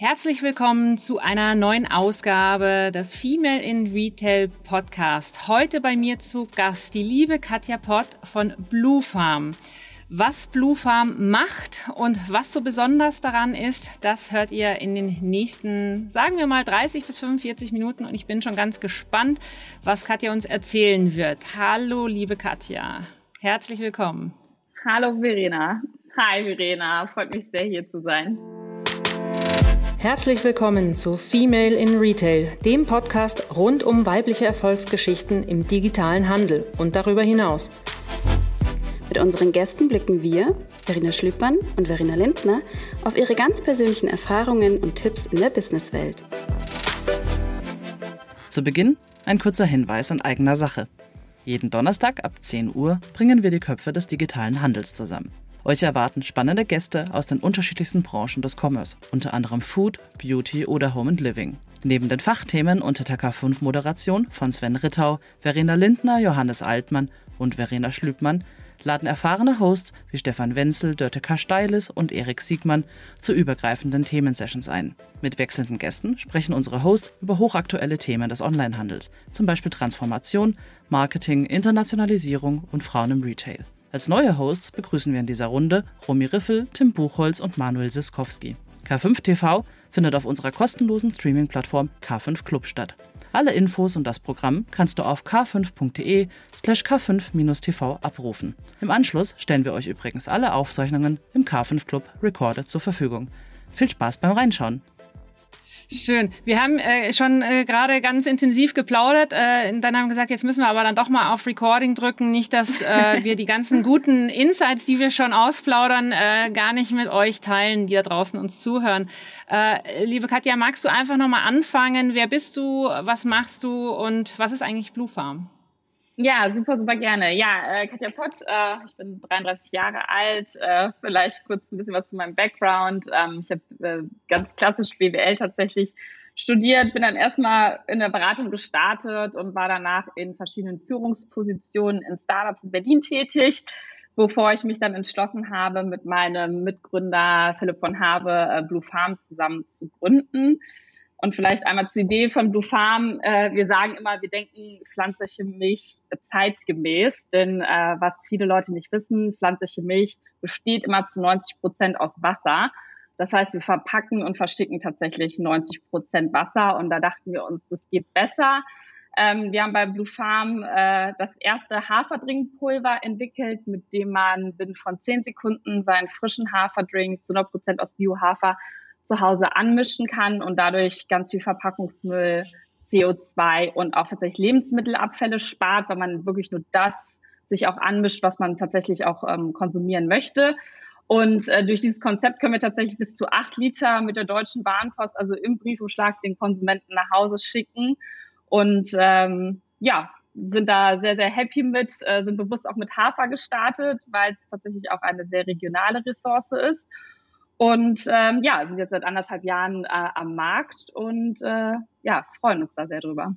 Herzlich willkommen zu einer neuen Ausgabe des Female in Retail Podcast. Heute bei mir zu Gast die liebe Katja Pott von Blue Farm. Was Blue Farm macht und was so besonders daran ist, das hört ihr in den nächsten, sagen wir mal, 30 bis 45 Minuten und ich bin schon ganz gespannt, was Katja uns erzählen wird. Hallo, liebe Katja. Herzlich willkommen. Hallo, Verena. Hi, Verena. Freut mich sehr, hier zu sein. Herzlich willkommen zu Female in Retail, dem Podcast rund um weibliche Erfolgsgeschichten im digitalen Handel und darüber hinaus. Mit unseren Gästen blicken wir, Verena Schlüppmann und Verena Lindner, auf ihre ganz persönlichen Erfahrungen und Tipps in der Businesswelt. Zu Beginn ein kurzer Hinweis in eigener Sache. Jeden Donnerstag ab 10 Uhr bringen wir die Köpfe des digitalen Handels zusammen. Euch erwarten spannende Gäste aus den unterschiedlichsten Branchen des Commerce, unter anderem Food, Beauty oder Home and Living. Neben den Fachthemen unter der K5-Moderation von Sven Rittau, Verena Lindner, Johannes Altmann und Verena Schlübmann laden erfahrene Hosts wie Stefan Wenzel, Dörte K. Steiles und Erik Siegmann zu übergreifenden Themensessions ein. Mit wechselnden Gästen sprechen unsere Hosts über hochaktuelle Themen des Onlinehandels, zum Beispiel Transformation, Marketing, Internationalisierung und Frauen im Retail. Als neue Hosts begrüßen wir in dieser Runde Romy Riffel, Tim Buchholz und Manuel Siskowski. K5 TV findet auf unserer kostenlosen Streaming-Plattform K5 Club statt. Alle Infos und das Programm kannst du auf k5.de slash k5-tv abrufen. Im Anschluss stellen wir euch übrigens alle Aufzeichnungen im K5 Club Recorded zur Verfügung. Viel Spaß beim Reinschauen! Schön. Wir haben äh, schon äh, gerade ganz intensiv geplaudert. Äh, dann haben wir gesagt, jetzt müssen wir aber dann doch mal auf Recording drücken. Nicht, dass äh, wir die ganzen guten Insights, die wir schon ausplaudern, äh, gar nicht mit euch teilen, die da draußen uns zuhören. Äh, liebe Katja, magst du einfach nochmal anfangen? Wer bist du? Was machst du? Und was ist eigentlich Blue Farm? Ja, super, super gerne. Ja, äh, Katja Pott, äh, ich bin 33 Jahre alt. Äh, vielleicht kurz ein bisschen was zu meinem Background. Ähm, ich habe äh, ganz klassisch BWL tatsächlich studiert, bin dann erstmal in der Beratung gestartet und war danach in verschiedenen Führungspositionen in Startups in Berlin tätig, bevor ich mich dann entschlossen habe, mit meinem Mitgründer Philipp von Habe äh, Blue Farm zusammen zu gründen. Und vielleicht einmal zur Idee von Blue Farm. Äh, wir sagen immer, wir denken pflanzliche Milch zeitgemäß, denn äh, was viele Leute nicht wissen, pflanzliche Milch besteht immer zu 90 Prozent aus Wasser. Das heißt, wir verpacken und versticken tatsächlich 90 Prozent Wasser und da dachten wir uns, das geht besser. Ähm, wir haben bei Blue Farm äh, das erste Haferdrinkpulver entwickelt, mit dem man binnen von 10 Sekunden seinen frischen Haferdrink zu 100 Prozent aus Biohafer zu Hause anmischen kann und dadurch ganz viel Verpackungsmüll, CO2 und auch tatsächlich Lebensmittelabfälle spart, weil man wirklich nur das sich auch anmischt, was man tatsächlich auch ähm, konsumieren möchte. Und äh, durch dieses Konzept können wir tatsächlich bis zu acht Liter mit der Deutschen Bahnpost, also im Briefumschlag, den Konsumenten nach Hause schicken. Und ähm, ja, sind da sehr, sehr happy mit, äh, sind bewusst auch mit Hafer gestartet, weil es tatsächlich auch eine sehr regionale Ressource ist. Und ähm, ja, sind jetzt seit anderthalb Jahren äh, am Markt und äh, ja, freuen uns da sehr drüber.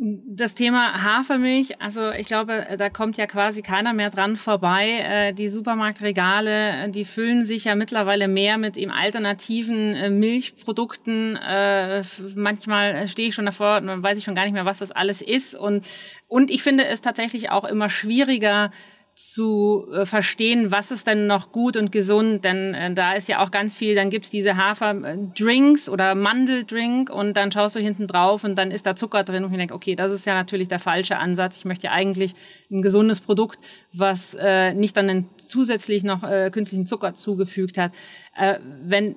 Das Thema Hafermilch, also ich glaube, da kommt ja quasi keiner mehr dran vorbei. Äh, die Supermarktregale, die füllen sich ja mittlerweile mehr mit eben alternativen äh, Milchprodukten. Äh, manchmal stehe ich schon davor und weiß ich schon gar nicht mehr, was das alles ist. Und, und ich finde es tatsächlich auch immer schwieriger, zu äh, verstehen, was ist denn noch gut und gesund, denn äh, da ist ja auch ganz viel, dann gibt's diese Haferdrinks oder Mandeldrink und dann schaust du hinten drauf und dann ist da Zucker drin und ich denke, okay, das ist ja natürlich der falsche Ansatz. Ich möchte ja eigentlich ein gesundes Produkt, was äh, nicht dann zusätzlich noch äh, künstlichen Zucker zugefügt hat. Äh, wenn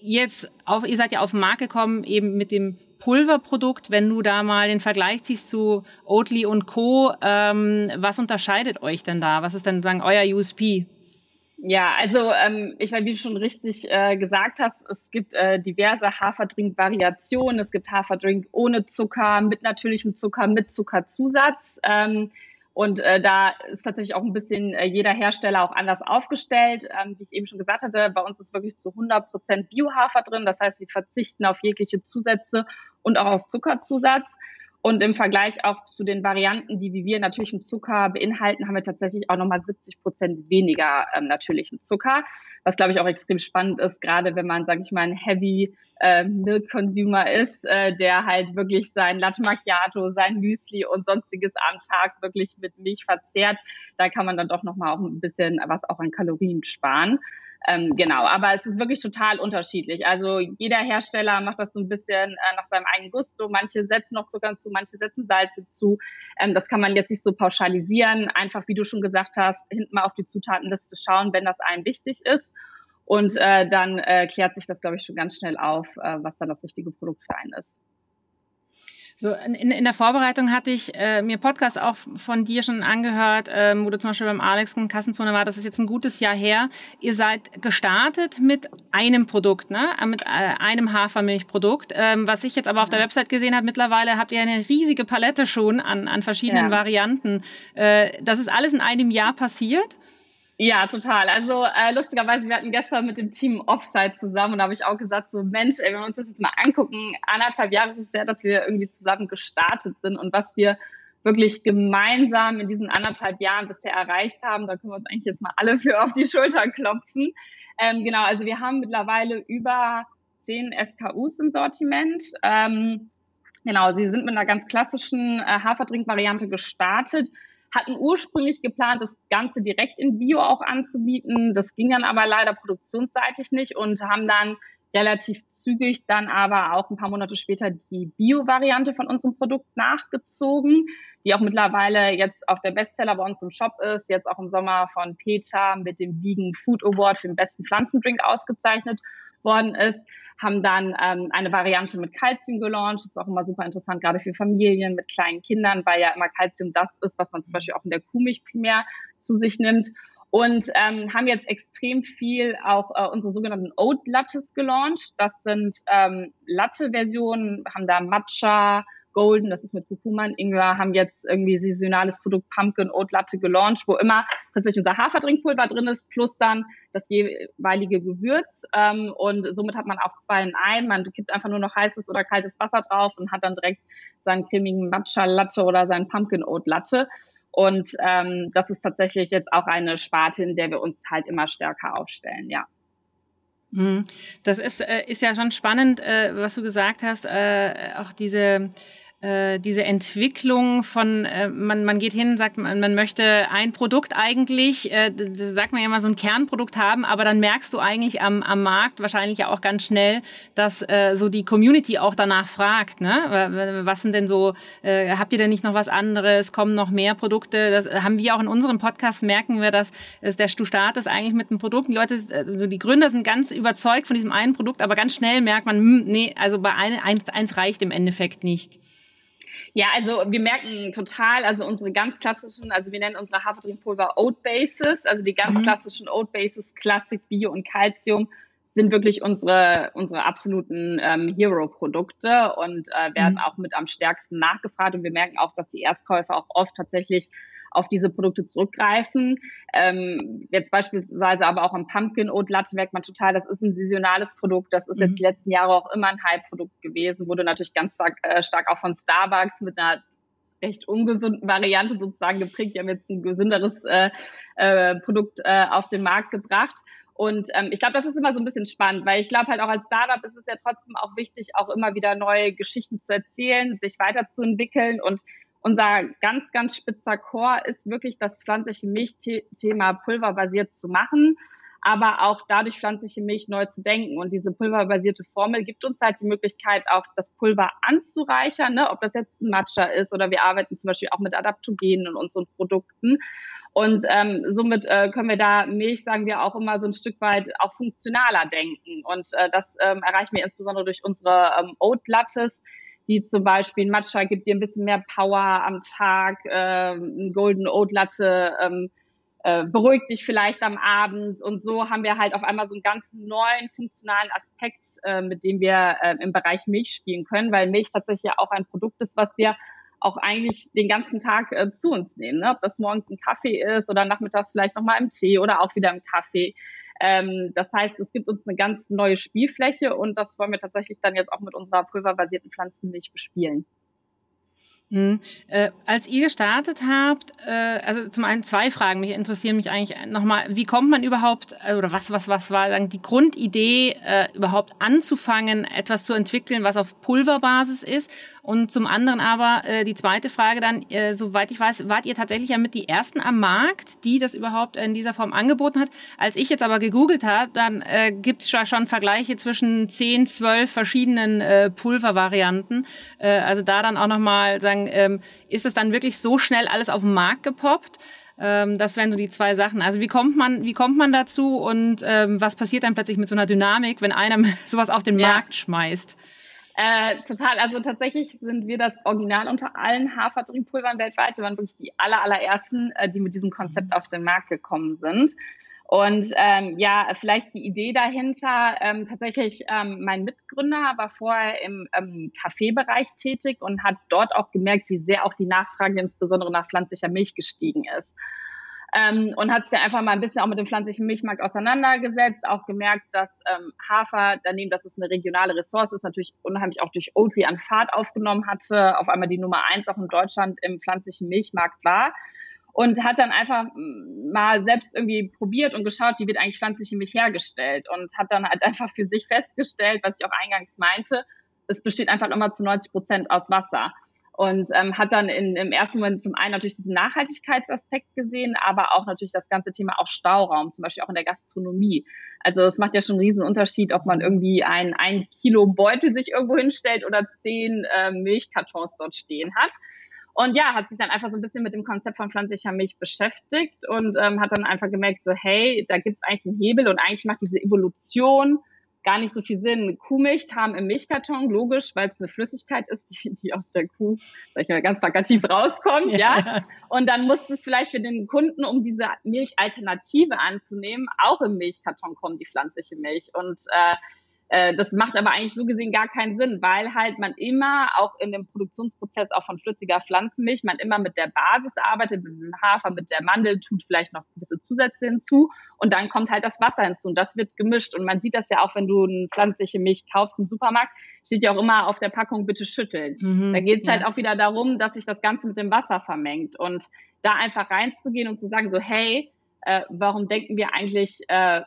jetzt auf, ihr seid ja auf den Markt gekommen, eben mit dem Pulverprodukt, wenn du da mal den Vergleich ziehst zu Oatly und Co., ähm, was unterscheidet euch denn da? Was ist denn sagen euer USP? Ja, also ähm, ich meine, wie du schon richtig äh, gesagt hast, es gibt äh, diverse Haferdrink-Variationen. Es gibt Haferdrink ohne Zucker, mit natürlichem Zucker, mit Zuckerzusatz. Ähm, und äh, da ist tatsächlich auch ein bisschen äh, jeder Hersteller auch anders aufgestellt. Ähm, wie ich eben schon gesagt hatte, bei uns ist wirklich zu 100 Prozent Biohafer drin. Das heißt, sie verzichten auf jegliche Zusätze und auch auf Zuckerzusatz. Und im Vergleich auch zu den Varianten, die wie wir natürlichen Zucker beinhalten, haben wir tatsächlich auch nochmal 70 Prozent weniger ähm, natürlichen Zucker, was glaube ich auch extrem spannend ist, gerade wenn man, sage ich mal, ein Heavy äh, Milk Consumer ist, äh, der halt wirklich sein Latte Macchiato, sein Müsli und sonstiges am Tag wirklich mit Milch verzehrt. Da kann man dann doch nochmal auch ein bisschen was auch an Kalorien sparen. Ähm, genau, aber es ist wirklich total unterschiedlich. Also jeder Hersteller macht das so ein bisschen äh, nach seinem eigenen Gusto. Manche setzen noch Zucker zu, manche setzen Salz hinzu. Ähm, das kann man jetzt nicht so pauschalisieren. Einfach, wie du schon gesagt hast, hinten mal auf die Zutatenliste schauen, wenn das einem wichtig ist. Und äh, dann äh, klärt sich das, glaube ich, schon ganz schnell auf, äh, was dann das richtige Produkt für einen ist. So, in, in der Vorbereitung hatte ich äh, mir Podcasts auch von dir schon angehört, ähm, wo du zum Beispiel beim Alex in Kassenzone war. Das ist jetzt ein gutes Jahr her. Ihr seid gestartet mit einem Produkt, ne? Äh, mit äh, einem Hafermilchprodukt. Ähm, was ich jetzt aber auf der Website gesehen habe, mittlerweile habt ihr eine riesige Palette schon an, an verschiedenen ja. Varianten. Äh, das ist alles in einem Jahr passiert? Ja, total. Also äh, lustigerweise, wir hatten gestern mit dem Team Offside zusammen und da habe ich auch gesagt, so Mensch, ey, wenn wir uns das jetzt mal angucken, anderthalb Jahre ist es ja, dass wir irgendwie zusammen gestartet sind und was wir wirklich gemeinsam in diesen anderthalb Jahren bisher erreicht haben, da können wir uns eigentlich jetzt mal alle für auf die Schulter klopfen. Ähm, genau, also wir haben mittlerweile über zehn SKUs im Sortiment. Ähm, genau, sie sind mit einer ganz klassischen äh, Haferdrink-Variante gestartet hatten ursprünglich geplant, das Ganze direkt in Bio auch anzubieten. Das ging dann aber leider produktionsseitig nicht und haben dann relativ zügig dann aber auch ein paar Monate später die Bio-Variante von unserem Produkt nachgezogen, die auch mittlerweile jetzt auch der Bestseller bei uns im Shop ist, jetzt auch im Sommer von Peter mit dem Vegan Food Award für den besten Pflanzendrink ausgezeichnet worden ist haben dann ähm, eine Variante mit Calcium gelauncht. Das ist auch immer super interessant, gerade für Familien mit kleinen Kindern, weil ja immer Calcium das ist, was man zum Beispiel auch in der Kuhmilch primär zu sich nimmt. Und ähm, haben jetzt extrem viel auch äh, unsere sogenannten Oat Lattes gelauncht. Das sind ähm, Latte-Versionen, haben da Matcha, Golden, das ist mit Kurkuma und Ingwer, haben jetzt irgendwie saisonales Produkt Pumpkin Oat Latte gelauncht, wo immer tatsächlich unser Haferdrinkpulver drin ist, plus dann das jeweilige Gewürz. Ähm, und somit hat man auch zwei in einem. Man kippt einfach nur noch heißes oder kaltes Wasser drauf und hat dann direkt seinen cremigen Matcha Latte oder seinen Pumpkin Oat Latte. Und ähm, das ist tatsächlich jetzt auch eine Sparte, in der wir uns halt immer stärker aufstellen, ja. Mhm. Das ist, äh, ist ja schon spannend, äh, was du gesagt hast, äh, auch diese äh, diese Entwicklung von, äh, man, man geht hin, sagt man, man möchte ein Produkt eigentlich, äh, das sagt man ja immer, so ein Kernprodukt haben, aber dann merkst du eigentlich am, am Markt wahrscheinlich ja auch ganz schnell, dass äh, so die Community auch danach fragt, ne? Was sind denn so, äh, habt ihr denn nicht noch was anderes, kommen noch mehr Produkte? Das haben wir auch in unserem Podcast, merken wir, dass es der, du startest eigentlich mit einem Produkt, die Leute, also die Gründer sind ganz überzeugt von diesem einen Produkt, aber ganz schnell merkt man, hm, nee, also bei ein, eins, eins reicht im Endeffekt nicht. Ja, also wir merken total, also unsere ganz klassischen, also wir nennen unsere Hafertrinkpulver Oat Bases, also die ganz mhm. klassischen Oat Bases, Classic, Bio und Calcium sind wirklich unsere, unsere absoluten ähm, Hero-Produkte und äh, werden mhm. auch mit am stärksten nachgefragt. Und wir merken auch, dass die Erstkäufer auch oft tatsächlich auf diese Produkte zurückgreifen. Ähm, jetzt beispielsweise aber auch am Pumpkin Oat Latte merkt man total, das ist ein saisonales Produkt. Das ist mhm. jetzt die letzten Jahre auch immer ein Hype-Produkt gewesen, wurde natürlich ganz stark, äh, stark auch von Starbucks mit einer recht ungesunden Variante sozusagen geprägt. Die haben jetzt ein gesünderes äh, äh, Produkt äh, auf den Markt gebracht. Und ähm, ich glaube, das ist immer so ein bisschen spannend, weil ich glaube halt auch als Startup ist es ja trotzdem auch wichtig, auch immer wieder neue Geschichten zu erzählen, sich weiterzuentwickeln und unser ganz, ganz spitzer Core ist wirklich das pflanzliche Milchthema pulverbasiert zu machen, aber auch dadurch pflanzliche Milch neu zu denken. Und diese pulverbasierte Formel gibt uns halt die Möglichkeit, auch das Pulver anzureichern, ne? ob das jetzt ein Matcha ist oder wir arbeiten zum Beispiel auch mit Adaptogenen in unseren Produkten. Und ähm, somit äh, können wir da Milch, sagen wir, auch immer so ein Stück weit auch funktionaler denken. Und äh, das ähm, erreichen wir insbesondere durch unsere ähm, Oat Lattes, die zum Beispiel Matcha gibt dir ein bisschen mehr Power am Tag, äh, ein Golden Oat Latte ähm, äh, beruhigt dich vielleicht am Abend und so haben wir halt auf einmal so einen ganz neuen funktionalen Aspekt, äh, mit dem wir äh, im Bereich Milch spielen können, weil Milch tatsächlich ja auch ein Produkt ist, was wir auch eigentlich den ganzen Tag äh, zu uns nehmen. Ne? Ob das morgens ein Kaffee ist oder nachmittags vielleicht nochmal im Tee oder auch wieder im Kaffee. Ähm, das heißt, es gibt uns eine ganz neue Spielfläche und das wollen wir tatsächlich dann jetzt auch mit unserer pulverbasierten Pflanzenmilch bespielen. Mhm. Äh, als ihr gestartet habt, äh, also zum einen zwei Fragen, mich interessieren mich eigentlich nochmal, wie kommt man überhaupt, äh, oder was, was, was war sagen, die Grundidee, äh, überhaupt anzufangen, etwas zu entwickeln, was auf Pulverbasis ist? Und zum anderen aber äh, die zweite Frage dann, äh, soweit ich weiß, wart ihr tatsächlich ja mit die ersten am Markt, die das überhaupt in dieser Form angeboten hat. Als ich jetzt aber gegoogelt habe, dann äh, gibt es schon Vergleiche zwischen 10, 12 verschiedenen äh, Pulvervarianten. Äh, also da dann auch nochmal sagen, ähm, ist es dann wirklich so schnell alles auf den Markt gepoppt? Ähm, das wären so die zwei Sachen. Also wie kommt man, wie kommt man dazu und ähm, was passiert dann plötzlich mit so einer Dynamik, wenn einer sowas auf den ja. Markt schmeißt? Äh, total. Also tatsächlich sind wir das Original unter allen Hafertriebpulvern weltweit. Wir waren wirklich die aller, allerersten, äh, die mit diesem Konzept auf den Markt gekommen sind. Und ähm, ja, vielleicht die Idee dahinter. Ähm, tatsächlich, ähm, mein Mitgründer war vorher im ähm, Kaffeebereich tätig und hat dort auch gemerkt, wie sehr auch die Nachfrage insbesondere nach pflanzlicher Milch gestiegen ist ähm, und hat sich dann einfach mal ein bisschen auch mit dem pflanzlichen Milchmarkt auseinandergesetzt, auch gemerkt, dass ähm, Hafer, daneben, dass es eine regionale Ressource ist, natürlich unheimlich auch durch Oatly an Fahrt aufgenommen hatte, auf einmal die Nummer eins auch in Deutschland im pflanzlichen Milchmarkt war. Und hat dann einfach mm, mal selbst irgendwie probiert und geschaut, wie wird eigentlich pflanzliche Milch hergestellt. Und hat dann halt einfach für sich festgestellt, was ich auch eingangs meinte, es besteht einfach immer zu 90 Prozent aus Wasser und ähm, hat dann in, im ersten Moment zum einen natürlich diesen Nachhaltigkeitsaspekt gesehen, aber auch natürlich das ganze Thema auch Stauraum, zum Beispiel auch in der Gastronomie. Also es macht ja schon einen riesen Unterschied, ob man irgendwie ein, ein Kilo Beutel sich irgendwo hinstellt oder zehn äh, Milchkartons dort stehen hat. Und ja, hat sich dann einfach so ein bisschen mit dem Konzept von pflanzlicher Milch beschäftigt und ähm, hat dann einfach gemerkt, so hey, da gibt es eigentlich einen Hebel und eigentlich macht diese Evolution gar nicht so viel Sinn. Kuhmilch kam im Milchkarton, logisch, weil es eine Flüssigkeit ist, die, die aus der Kuh, sag ich mal, ganz plakativ rauskommt, ja. ja. Und dann musste es vielleicht für den Kunden, um diese Milchalternative anzunehmen, auch im Milchkarton kommen, die pflanzliche Milch. Und äh, das macht aber eigentlich so gesehen gar keinen Sinn, weil halt man immer auch in dem Produktionsprozess auch von flüssiger Pflanzenmilch, man immer mit der Basis arbeitet, mit dem Hafer, mit der Mandel, tut vielleicht noch gewisse Zusätze hinzu und dann kommt halt das Wasser hinzu und das wird gemischt und man sieht das ja auch, wenn du eine pflanzliche Milch kaufst im Supermarkt, steht ja auch immer auf der Packung bitte schütteln. Mhm, da geht es halt ja. halt auch wieder darum, dass sich das Ganze mit dem Wasser vermengt und da einfach reinzugehen und zu sagen so, hey, äh, warum denken wir eigentlich äh,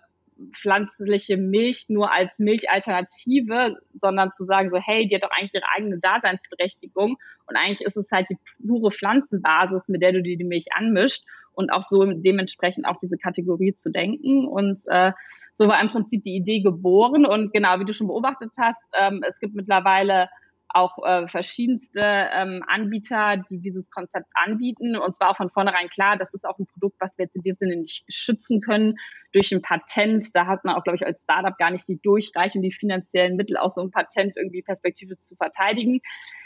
pflanzliche Milch nur als Milchalternative, sondern zu sagen so, hey, die hat doch eigentlich ihre eigene Daseinsberechtigung und eigentlich ist es halt die pure Pflanzenbasis, mit der du dir die Milch anmischt und auch so dementsprechend auch diese Kategorie zu denken. Und äh, so war im Prinzip die Idee geboren. Und genau, wie du schon beobachtet hast, ähm, es gibt mittlerweile auch äh, verschiedenste ähm, Anbieter, die dieses Konzept anbieten. Und zwar auch von vornherein klar, das ist auch ein Produkt, was wir jetzt in dem Sinne nicht schützen können durch ein Patent. Da hat man auch, glaube ich, als Startup gar nicht die Durchreichung, die finanziellen Mittel, auch so ein Patent irgendwie perspektivisch zu verteidigen.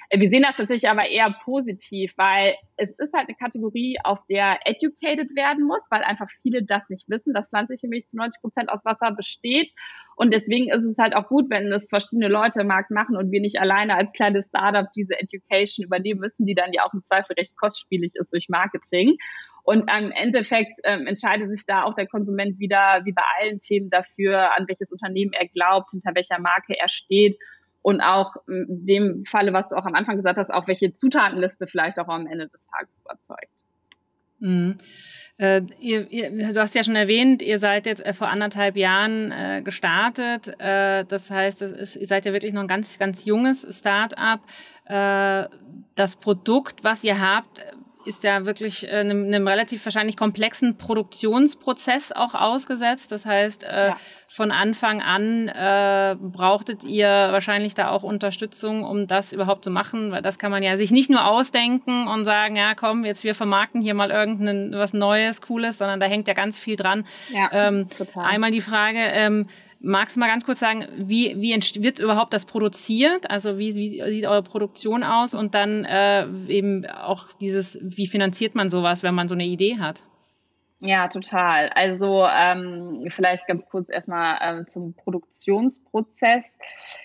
Äh, wir sehen das tatsächlich aber eher positiv, weil es ist halt eine Kategorie, auf der educated werden muss, weil einfach viele das nicht wissen, dass pflanzliche Milch zu 90 Prozent aus Wasser besteht. Und deswegen ist es halt auch gut, wenn es verschiedene Leute im Markt machen und wir nicht alleine als kleines Startup diese Education übernehmen müssen, die dann ja auch im Zweifel recht kostspielig ist durch Marketing. Und im Endeffekt ähm, entscheidet sich da auch der Konsument wieder, wie bei allen Themen, dafür, an welches Unternehmen er glaubt, hinter welcher Marke er steht und auch in dem Falle, was du auch am Anfang gesagt hast, auch welche Zutatenliste vielleicht auch am Ende des Tages überzeugt. Mhm. Äh, ihr, ihr, du hast ja schon erwähnt, ihr seid jetzt äh, vor anderthalb Jahren äh, gestartet. Äh, das heißt, ist, ihr seid ja wirklich noch ein ganz, ganz junges Start-up. Äh, das Produkt, was ihr habt, ist ja wirklich äh, einem, einem relativ wahrscheinlich komplexen Produktionsprozess auch ausgesetzt. Das heißt, äh, ja. von Anfang an äh, brauchtet ihr wahrscheinlich da auch Unterstützung, um das überhaupt zu machen, weil das kann man ja sich nicht nur ausdenken und sagen, ja komm, jetzt wir vermarkten hier mal irgendein was Neues, Cooles, sondern da hängt ja ganz viel dran. Ja, ähm, total. Einmal die Frage, ähm, Magst du mal ganz kurz sagen, wie, wie wird überhaupt das produziert? Also wie, wie sieht eure Produktion aus? Und dann äh, eben auch dieses, wie finanziert man sowas, wenn man so eine Idee hat? Ja, total. Also ähm, vielleicht ganz kurz erstmal ähm, zum Produktionsprozess.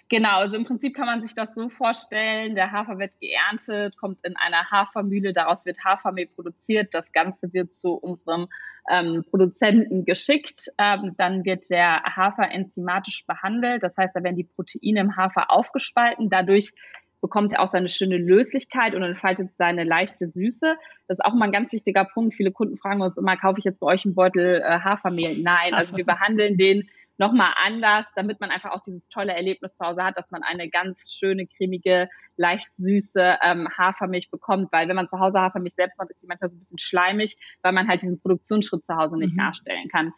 Genau, also im Prinzip kann man sich das so vorstellen, der Hafer wird geerntet, kommt in einer Hafermühle, daraus wird Hafermehl produziert, das Ganze wird zu unserem ähm, Produzenten geschickt, ähm, dann wird der Hafer enzymatisch behandelt, das heißt, da werden die Proteine im Hafer aufgespalten, dadurch bekommt er auch seine schöne Löslichkeit und entfaltet seine leichte Süße. Das ist auch mal ein ganz wichtiger Punkt. Viele Kunden fragen uns immer, kaufe ich jetzt bei euch einen Beutel äh, Hafermehl? Nein, also wir behandeln den nochmal anders, damit man einfach auch dieses tolle Erlebnis zu Hause hat, dass man eine ganz schöne, cremige, leicht süße ähm, Hafermilch bekommt. Weil wenn man zu Hause Hafermilch selbst macht, ist die manchmal so ein bisschen schleimig, weil man halt diesen Produktionsschritt zu Hause nicht mhm. nachstellen kann.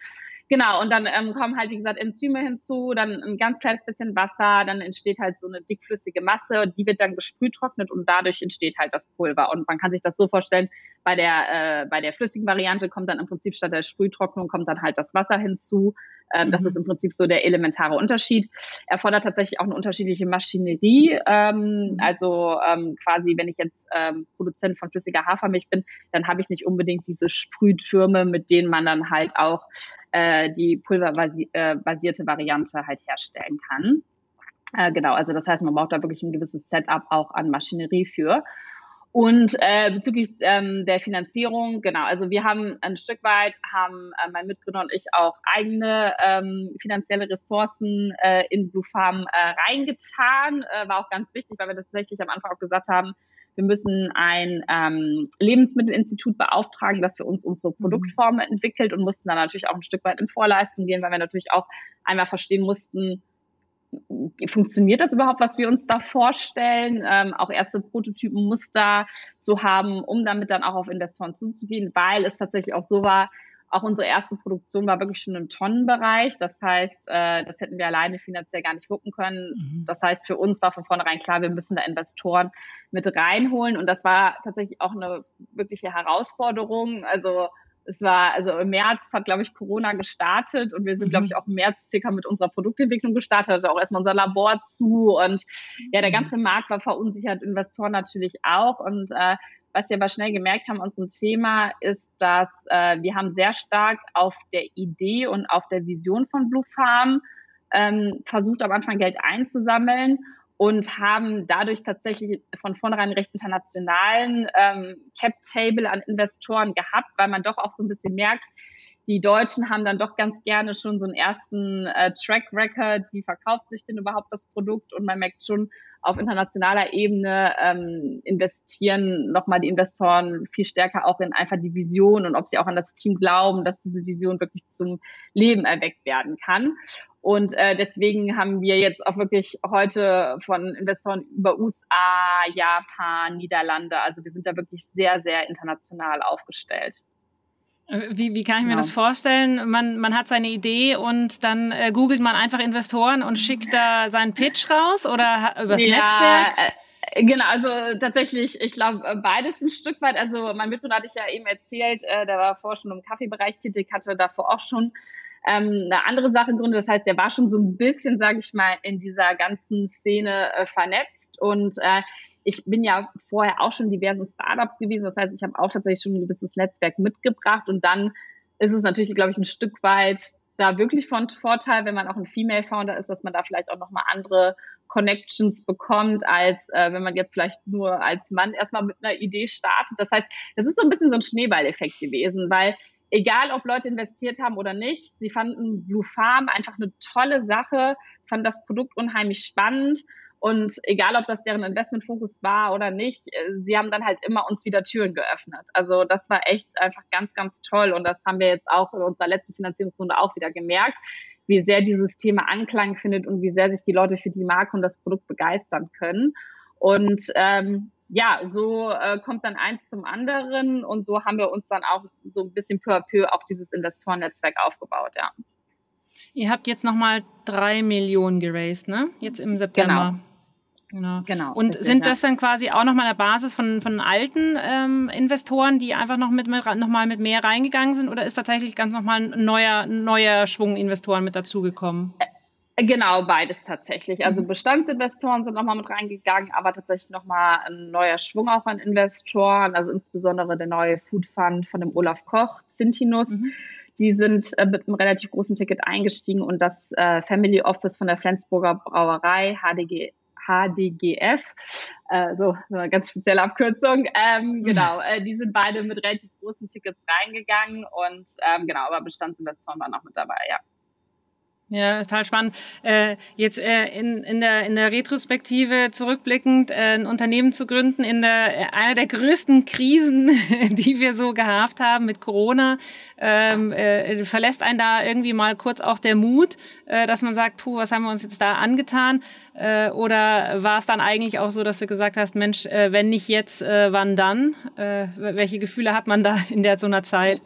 Genau, und dann ähm, kommen halt, wie gesagt, Enzyme hinzu, dann ein ganz kleines bisschen Wasser, dann entsteht halt so eine dickflüssige Masse, die wird dann gesprühtrocknet und dadurch entsteht halt das Pulver. Und man kann sich das so vorstellen, bei der, äh, bei der flüssigen Variante kommt dann im Prinzip statt der Sprühtrocknung kommt dann halt das Wasser hinzu. Ähm, mhm. Das ist im Prinzip so der elementare Unterschied. Erfordert tatsächlich auch eine unterschiedliche Maschinerie. Ähm, mhm. Also ähm, quasi, wenn ich jetzt ähm, Produzent von flüssiger Hafermilch bin, dann habe ich nicht unbedingt diese Sprühtürme, mit denen man dann halt auch äh, die pulverbasierte Variante halt herstellen kann. Äh, genau, also das heißt, man braucht da wirklich ein gewisses Setup auch an Maschinerie für. Und äh, bezüglich ähm, der Finanzierung, genau, also wir haben ein Stück weit, haben äh, mein Mitgründer und ich auch eigene ähm, finanzielle Ressourcen äh, in Blue Farm äh, reingetan. Äh, war auch ganz wichtig, weil wir tatsächlich am Anfang auch gesagt haben, wir müssen ein ähm, Lebensmittelinstitut beauftragen, das für uns unsere mhm. Produktformen entwickelt und mussten dann natürlich auch ein Stück weit in Vorleistung gehen, weil wir natürlich auch einmal verstehen mussten, funktioniert das überhaupt, was wir uns da vorstellen, ähm, auch erste Prototypen, Muster zu haben, um damit dann auch auf Investoren zuzugehen, weil es tatsächlich auch so war, auch unsere erste Produktion war wirklich schon im Tonnenbereich. Das heißt, äh, das hätten wir alleine finanziell gar nicht wuppen können. Mhm. Das heißt, für uns war von vornherein klar, wir müssen da Investoren mit reinholen. Und das war tatsächlich auch eine wirkliche Herausforderung. Also es war, also im März hat, glaube ich, Corona gestartet und wir sind, mhm. glaube ich, auch im März circa mit unserer Produktentwicklung gestartet, also auch erstmal unser Labor zu und ja, der mhm. ganze Markt war verunsichert, Investoren natürlich auch und äh, was wir aber schnell gemerkt haben, unserem Thema ist, dass äh, wir haben sehr stark auf der Idee und auf der Vision von Blue Farm ähm, versucht, am Anfang Geld einzusammeln und haben dadurch tatsächlich von vornherein recht internationalen ähm, Cap-Table an Investoren gehabt, weil man doch auch so ein bisschen merkt, die Deutschen haben dann doch ganz gerne schon so einen ersten äh, Track-Record, wie verkauft sich denn überhaupt das Produkt und man merkt schon, auf internationaler Ebene ähm, investieren nochmal die Investoren viel stärker auch in einfach die Vision und ob sie auch an das Team glauben, dass diese Vision wirklich zum Leben erweckt werden kann. Und äh, deswegen haben wir jetzt auch wirklich heute von Investoren über USA, Japan, Niederlande, also wir sind da wirklich sehr, sehr international aufgestellt. Wie, wie kann ich mir genau. das vorstellen? Man, man hat seine Idee und dann äh, googelt man einfach Investoren und schickt da seinen Pitch raus oder übers ja, Netzwerk? Äh, genau, also tatsächlich, ich glaube, äh, beides ein Stück weit. Also mein Mitbewohner hatte ich ja eben erzählt, äh, der war vorher schon im Kaffeebereich tätig, hatte davor auch schon ähm, eine andere Sache gegründet. Das heißt, der war schon so ein bisschen, sage ich mal, in dieser ganzen Szene äh, vernetzt und äh, ich bin ja vorher auch schon in diversen Startups gewesen. Das heißt, ich habe auch tatsächlich schon ein gewisses Netzwerk mitgebracht und dann ist es natürlich, glaube ich, ein Stück weit da wirklich von Vorteil, wenn man auch ein Female Founder ist, dass man da vielleicht auch nochmal andere Connections bekommt, als äh, wenn man jetzt vielleicht nur als Mann erstmal mit einer Idee startet. Das heißt, das ist so ein bisschen so ein Schneeballeffekt gewesen, weil egal ob Leute investiert haben oder nicht, sie fanden Blue Farm einfach eine tolle Sache, fanden das Produkt unheimlich spannend und egal, ob das deren Investmentfokus war oder nicht, äh, sie haben dann halt immer uns wieder Türen geöffnet. Also das war echt einfach ganz, ganz toll. Und das haben wir jetzt auch in unserer letzten Finanzierungsrunde auch wieder gemerkt, wie sehr dieses Thema Anklang findet und wie sehr sich die Leute für die Marke und das Produkt begeistern können. Und ähm, ja, so äh, kommt dann eins zum anderen und so haben wir uns dann auch so ein bisschen peu à peu auch dieses Investorennetzwerk aufgebaut, ja. Ihr habt jetzt nochmal drei Millionen geraced, ne? Jetzt im September. Genau. Genau. genau und sind das dann quasi auch nochmal eine Basis von, von alten ähm, Investoren, die einfach noch mit, mit nochmal mit mehr reingegangen sind, oder ist tatsächlich ganz nochmal ein neuer, neuer Schwung Investoren mit dazugekommen? Äh, Genau, beides tatsächlich. Also mhm. Bestandsinvestoren sind nochmal mit reingegangen, aber tatsächlich nochmal ein neuer Schwung auch an Investoren, also insbesondere der neue Food Fund von dem Olaf Koch, Cintinus. Mhm. Die sind äh, mit einem relativ großen Ticket eingestiegen und das äh, Family Office von der Flensburger Brauerei, HDG, HDGF, äh, so, so eine ganz spezielle Abkürzung. Ähm, genau, äh, die sind beide mit relativ großen Tickets reingegangen und ähm, genau, aber Bestandsinvestoren waren auch mit dabei, ja. Ja, total spannend. Äh, jetzt äh, in, in, der, in der Retrospektive zurückblickend, äh, ein Unternehmen zu gründen in der, äh, einer der größten Krisen, die wir so gehabt haben mit Corona, ähm, äh, verlässt einen da irgendwie mal kurz auch der Mut, äh, dass man sagt, puh, was haben wir uns jetzt da angetan? Äh, oder war es dann eigentlich auch so, dass du gesagt hast, Mensch, äh, wenn nicht jetzt, äh, wann dann? Äh, welche Gefühle hat man da in der so einer Zeit?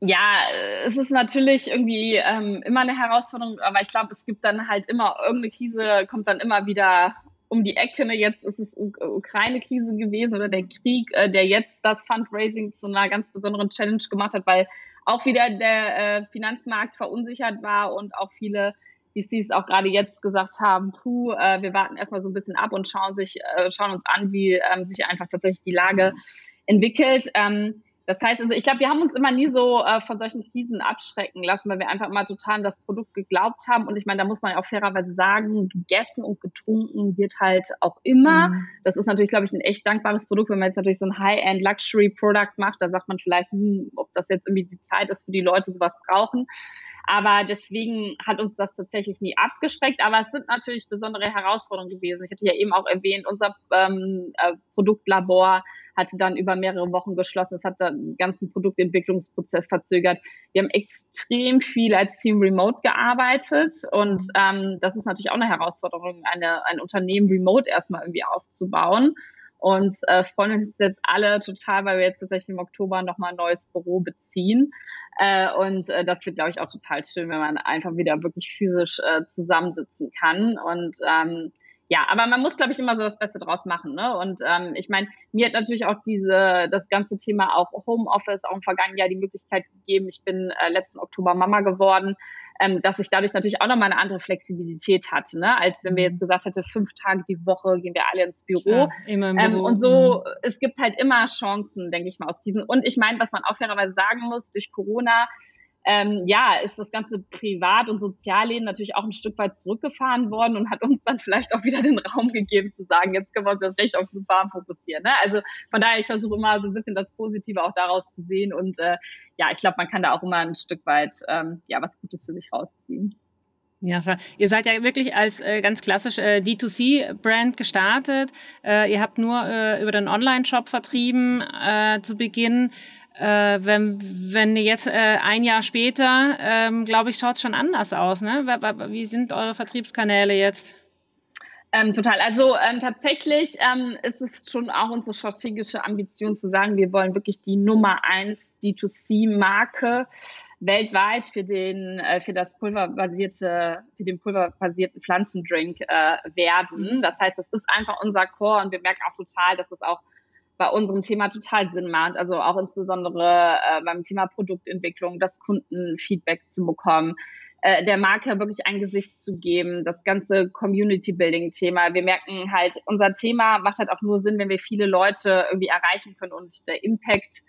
Ja, es ist natürlich irgendwie ähm, immer eine Herausforderung, aber ich glaube, es gibt dann halt immer irgendeine Krise, kommt dann immer wieder um die Ecke. Ne? Jetzt ist es Ukraine-Krise gewesen oder der Krieg, äh, der jetzt das Fundraising zu einer ganz besonderen Challenge gemacht hat, weil auch wieder der äh, Finanzmarkt verunsichert war und auch viele VCs auch gerade jetzt gesagt haben, puh, äh, wir warten erstmal so ein bisschen ab und schauen sich, äh, schauen uns an, wie ähm, sich einfach tatsächlich die Lage entwickelt. Ähm, das heißt also, ich glaube, wir haben uns immer nie so äh, von solchen Krisen abschrecken lassen, weil wir einfach immer total an das Produkt geglaubt haben. Und ich meine, da muss man auch fairerweise sagen, gegessen und getrunken wird halt auch immer. Mhm. Das ist natürlich, glaube ich, ein echt dankbares Produkt. Wenn man jetzt natürlich so ein High-End Luxury Product macht, da sagt man vielleicht, hm, ob das jetzt irgendwie die Zeit ist, wo die Leute sowas brauchen. Aber deswegen hat uns das tatsächlich nie abgeschreckt. Aber es sind natürlich besondere Herausforderungen gewesen. Ich hatte ja eben auch erwähnt, unser ähm, äh, Produktlabor hatte dann über mehrere Wochen geschlossen. Es hat dann den ganzen Produktentwicklungsprozess verzögert. Wir haben extrem viel als Team remote gearbeitet und ähm, das ist natürlich auch eine Herausforderung, eine, ein Unternehmen remote erstmal irgendwie aufzubauen. Und äh, freuen uns jetzt alle total, weil wir jetzt tatsächlich im Oktober nochmal ein neues Büro beziehen. Äh, und äh, das wird, glaube ich, auch total schön, wenn man einfach wieder wirklich physisch äh, zusammensitzen kann. Und ähm, ja, aber man muss, glaube ich, immer so das Beste draus machen. Ne? Und ähm, ich meine, mir hat natürlich auch diese das ganze Thema auch Homeoffice auch im vergangenen Jahr die Möglichkeit gegeben. Ich bin äh, letzten Oktober Mama geworden ähm, dass ich dadurch natürlich auch nochmal eine andere Flexibilität hatte, ne? als wenn wir jetzt mhm. gesagt hätte, fünf Tage die Woche gehen wir alle ins Büro. Im ähm, Büro. Ähm, und so, mhm. es gibt halt immer Chancen, denke ich mal, aus diesen. Und ich meine, was man auch fairerweise sagen muss, durch Corona ähm, ja, ist das ganze Privat- und Sozialleben natürlich auch ein Stück weit zurückgefahren worden und hat uns dann vielleicht auch wieder den Raum gegeben zu sagen, jetzt können wir uns das Recht auf Gefahren fokussieren. Ne? Also von daher, ich versuche immer so ein bisschen das Positive auch daraus zu sehen und äh, ja, ich glaube, man kann da auch immer ein Stück weit ähm, ja was Gutes für sich rausziehen. Ja, ihr seid ja wirklich als äh, ganz klassisch äh, D2C-Brand gestartet. Äh, ihr habt nur äh, über den Online-Shop vertrieben äh, zu Beginn. Äh, wenn, wenn jetzt äh, ein Jahr später, ähm, glaube ich, schaut es schon anders aus. Ne? Wie sind eure Vertriebskanäle jetzt? Ähm, total. Also ähm, tatsächlich ähm, ist es schon auch unsere strategische Ambition zu sagen, wir wollen wirklich die Nummer eins D2C-Marke weltweit für den äh, für das pulverbasierte für den pulverbasierten Pflanzendrink äh, werden. Das heißt, das ist einfach unser Core und wir merken auch total, dass es auch bei unserem Thema total Sinn macht. Also auch insbesondere äh, beim Thema Produktentwicklung, das Kundenfeedback zu bekommen, äh, der Marke wirklich ein Gesicht zu geben, das ganze Community-Building-Thema. Wir merken halt, unser Thema macht halt auch nur Sinn, wenn wir viele Leute irgendwie erreichen können und der Impact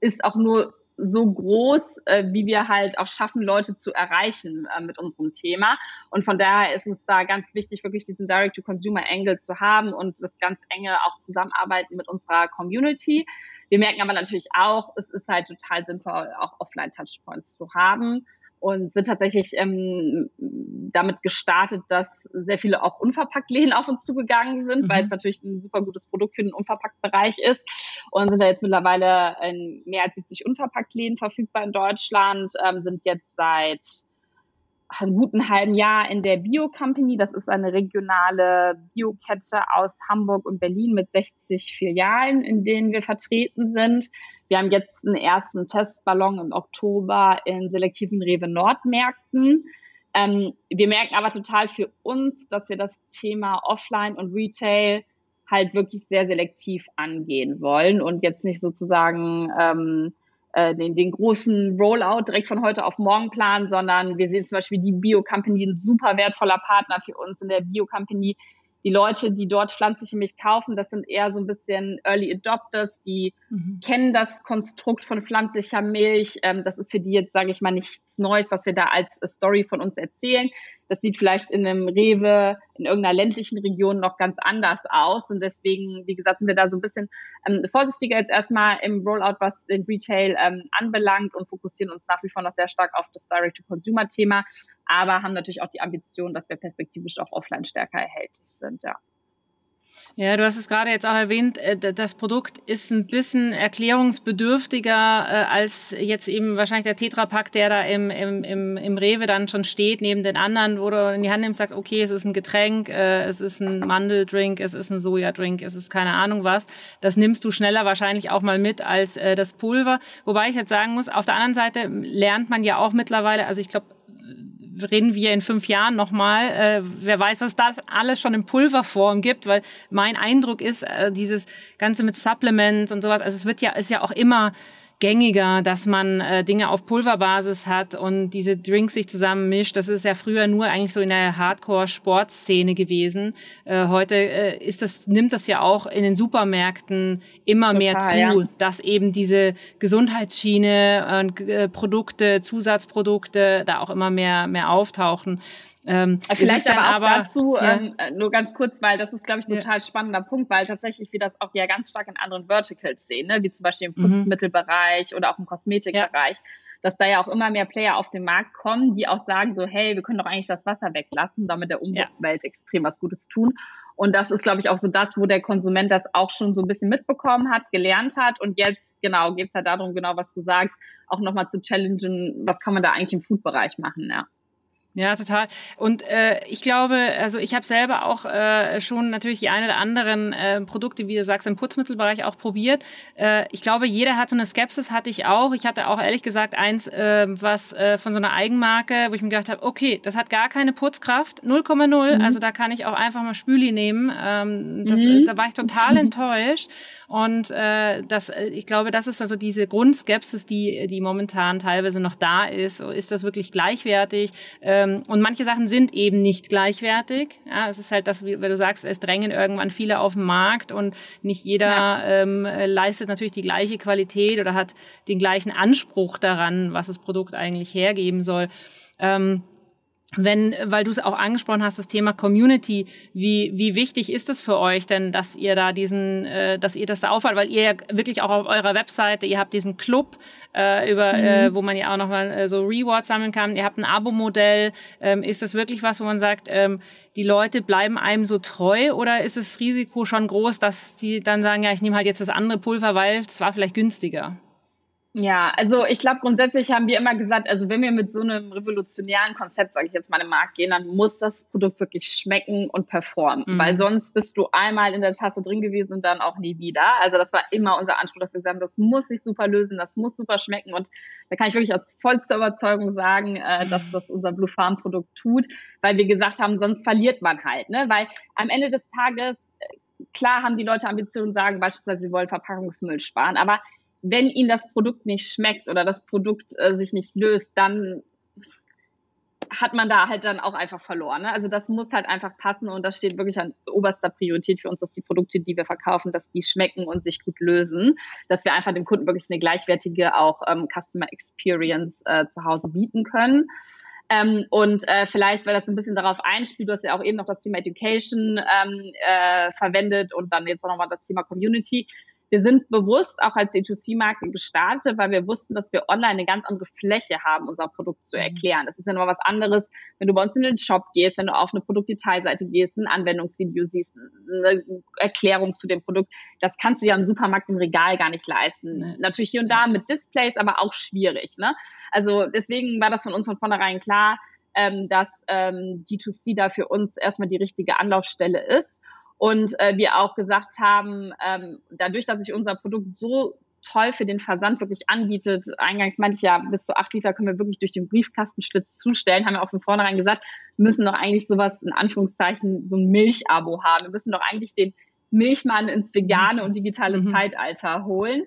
ist auch nur so groß, äh, wie wir halt auch schaffen, Leute zu erreichen äh, mit unserem Thema. Und von daher ist es da ganz wichtig, wirklich diesen Direct-to-Consumer-Angle zu haben und das ganz enge auch zusammenarbeiten mit unserer Community. Wir merken aber natürlich auch, es ist halt total sinnvoll, auch Offline-Touchpoints zu haben und sind tatsächlich ähm, damit gestartet, dass sehr viele auch unverpackt Läden auf uns zugegangen sind, mhm. weil es natürlich ein super gutes Produkt für den Unverpackt-Bereich ist und sind da jetzt mittlerweile in mehr als 70 unverpackt Läden verfügbar in Deutschland, ähm, sind jetzt seit einem guten halben Jahr in der Bio Company. Das ist eine regionale Biokette aus Hamburg und Berlin mit 60 Filialen, in denen wir vertreten sind. Wir haben jetzt einen ersten Testballon im Oktober in selektiven Rewe Nordmärkten. Ähm, wir merken aber total für uns, dass wir das Thema Offline und Retail halt wirklich sehr selektiv angehen wollen und jetzt nicht sozusagen ähm, äh, den, den großen Rollout direkt von heute auf morgen planen, sondern wir sehen zum Beispiel die Bio-Company ein super wertvoller Partner für uns in der Bio-Company. Die Leute, die dort pflanzliche Milch kaufen, das sind eher so ein bisschen Early Adopters, die mhm. kennen das Konstrukt von pflanzlicher Milch. Ähm, das ist für die jetzt, sage ich mal, nichts Neues, was wir da als Story von uns erzählen. Das sieht vielleicht in einem Rewe in irgendeiner ländlichen Region noch ganz anders aus. Und deswegen, wie gesagt, sind wir da so ein bisschen ähm, vorsichtiger jetzt erstmal im Rollout, was den Retail ähm, anbelangt und fokussieren uns nach wie vor noch sehr stark auf das Direct-to-Consumer-Thema. aber haben natürlich auch die Ambition, dass wir perspektivisch auch offline stärker erhältlich sind, ja. Ja, du hast es gerade jetzt auch erwähnt, äh, das Produkt ist ein bisschen erklärungsbedürftiger äh, als jetzt eben wahrscheinlich der Tetrapack, der da im, im, im, im Rewe dann schon steht, neben den anderen, wo du in die Hand nimmst, sagst, okay, es ist ein Getränk, äh, es ist ein Mandeldrink, es ist ein Sojadrink, es ist keine Ahnung was. Das nimmst du schneller wahrscheinlich auch mal mit als das Pulver. Wobei ich jetzt sagen muss, auf der anderen Seite lernt man ja auch mittlerweile, also ich glaube, reden wir in fünf Jahren nochmal. Äh, wer weiß, was das alles schon in Pulverform gibt, weil mein Eindruck ist, äh, dieses Ganze mit Supplements und sowas, also es wird ja, ist ja auch immer gängiger, dass man äh, Dinge auf Pulverbasis hat und diese Drinks sich zusammen mischt. Das ist ja früher nur eigentlich so in der Hardcore-Sportszene gewesen. Äh, heute äh, ist das, nimmt das ja auch in den Supermärkten immer Total, mehr zu, ja. dass eben diese Gesundheitsschiene und äh, Produkte, Zusatzprodukte da auch immer mehr, mehr auftauchen. Ähm, Vielleicht aber auch aber, dazu, ja. ähm, äh, nur ganz kurz, weil das ist, glaube ich, total ja. spannender Punkt, weil tatsächlich wir das auch ja ganz stark in anderen Verticals sehen, ne? wie zum Beispiel im mhm. Putzmittelbereich mhm. oder auch im Kosmetikbereich, ja. dass da ja auch immer mehr Player auf den Markt kommen, die auch sagen so, hey, wir können doch eigentlich das Wasser weglassen, damit der Umwelt extrem was Gutes tun. Und das ist, glaube ich, auch so das, wo der Konsument das auch schon so ein bisschen mitbekommen hat, gelernt hat. Und jetzt, genau, geht es halt darum, genau was du sagst, auch nochmal zu challengen, was kann man da eigentlich im Food-Bereich machen, ja. Ja, total. Und äh, ich glaube, also ich habe selber auch äh, schon natürlich die eine oder anderen äh, Produkte, wie du sagst, im Putzmittelbereich auch probiert. Äh, ich glaube, jeder hat so eine Skepsis, hatte ich auch. Ich hatte auch ehrlich gesagt eins, äh, was äh, von so einer Eigenmarke, wo ich mir gedacht habe, okay, das hat gar keine Putzkraft, 0,0. Mhm. Also da kann ich auch einfach mal Spüli nehmen. Ähm, das, mhm. Da war ich total enttäuscht. Und äh, das, äh, ich glaube, das ist also diese Grundskepsis, die, die momentan teilweise noch da ist. Ist das wirklich gleichwertig? Ähm, und manche Sachen sind eben nicht gleichwertig. Ja, es ist halt das, wie, wie du sagst, es drängen irgendwann viele auf den Markt und nicht jeder ja. ähm, leistet natürlich die gleiche Qualität oder hat den gleichen Anspruch daran, was das Produkt eigentlich hergeben soll. Ähm, wenn, weil du es auch angesprochen hast, das Thema Community, wie, wie wichtig ist es für euch denn, dass ihr da diesen, äh, dass ihr das da aufhört, weil ihr ja wirklich auch auf eurer Webseite, ihr habt diesen Club, äh, über, mhm. äh, wo man ja auch nochmal äh, so Rewards sammeln kann, ihr habt ein Abo-Modell, ähm, ist das wirklich was, wo man sagt, ähm, die Leute bleiben einem so treu oder ist das Risiko schon groß, dass die dann sagen, ja, ich nehme halt jetzt das andere Pulver, weil es war vielleicht günstiger? Ja, also ich glaube grundsätzlich haben wir immer gesagt, also wenn wir mit so einem revolutionären Konzept, sage ich jetzt mal, im Markt gehen, dann muss das Produkt wirklich schmecken und performen, mhm. weil sonst bist du einmal in der Tasse drin gewesen und dann auch nie wieder. Also das war immer unser Anspruch, dass wir gesagt haben, das muss sich super lösen, das muss super schmecken und da kann ich wirklich aus vollster Überzeugung sagen, äh, dass das unser Blue Farm Produkt tut, weil wir gesagt haben, sonst verliert man halt, ne? Weil am Ende des Tages äh, klar haben die Leute Ambitionen, sagen beispielsweise, sie wollen Verpackungsmüll sparen, aber wenn ihnen das Produkt nicht schmeckt oder das Produkt äh, sich nicht löst, dann hat man da halt dann auch einfach verloren. Ne? Also das muss halt einfach passen und das steht wirklich an oberster Priorität für uns, dass die Produkte, die wir verkaufen, dass die schmecken und sich gut lösen, dass wir einfach dem Kunden wirklich eine gleichwertige auch ähm, Customer Experience äh, zu Hause bieten können. Ähm, und äh, vielleicht, weil das ein bisschen darauf einspielt, du hast ja auch eben noch das Thema Education ähm, äh, verwendet und dann jetzt auch nochmal das Thema Community wir sind bewusst auch als E2C-Marke gestartet, weil wir wussten, dass wir online eine ganz andere Fläche haben, unser Produkt zu mhm. erklären. Das ist ja nochmal was anderes, wenn du bei uns in den Shop gehst, wenn du auf eine Produktdetailseite gehst, ein Anwendungsvideo siehst, eine Erklärung zu dem Produkt. Das kannst du ja im Supermarkt im Regal gar nicht leisten. Natürlich hier und da mit Displays, aber auch schwierig. Ne? Also deswegen war das von uns von vornherein klar, ähm, dass ähm, D2C da für uns erstmal die richtige Anlaufstelle ist. Und äh, wir auch gesagt haben, ähm, dadurch, dass sich unser Produkt so toll für den Versand wirklich anbietet. Eingangs meinte ich ja, bis zu acht Liter können wir wirklich durch den Briefkastenschlitz zustellen. Haben wir auch von vornherein gesagt, wir müssen doch eigentlich sowas, in Anführungszeichen, so ein Milchabo haben. Wir müssen doch eigentlich den Milchmann ins vegane und digitale mhm. Zeitalter holen.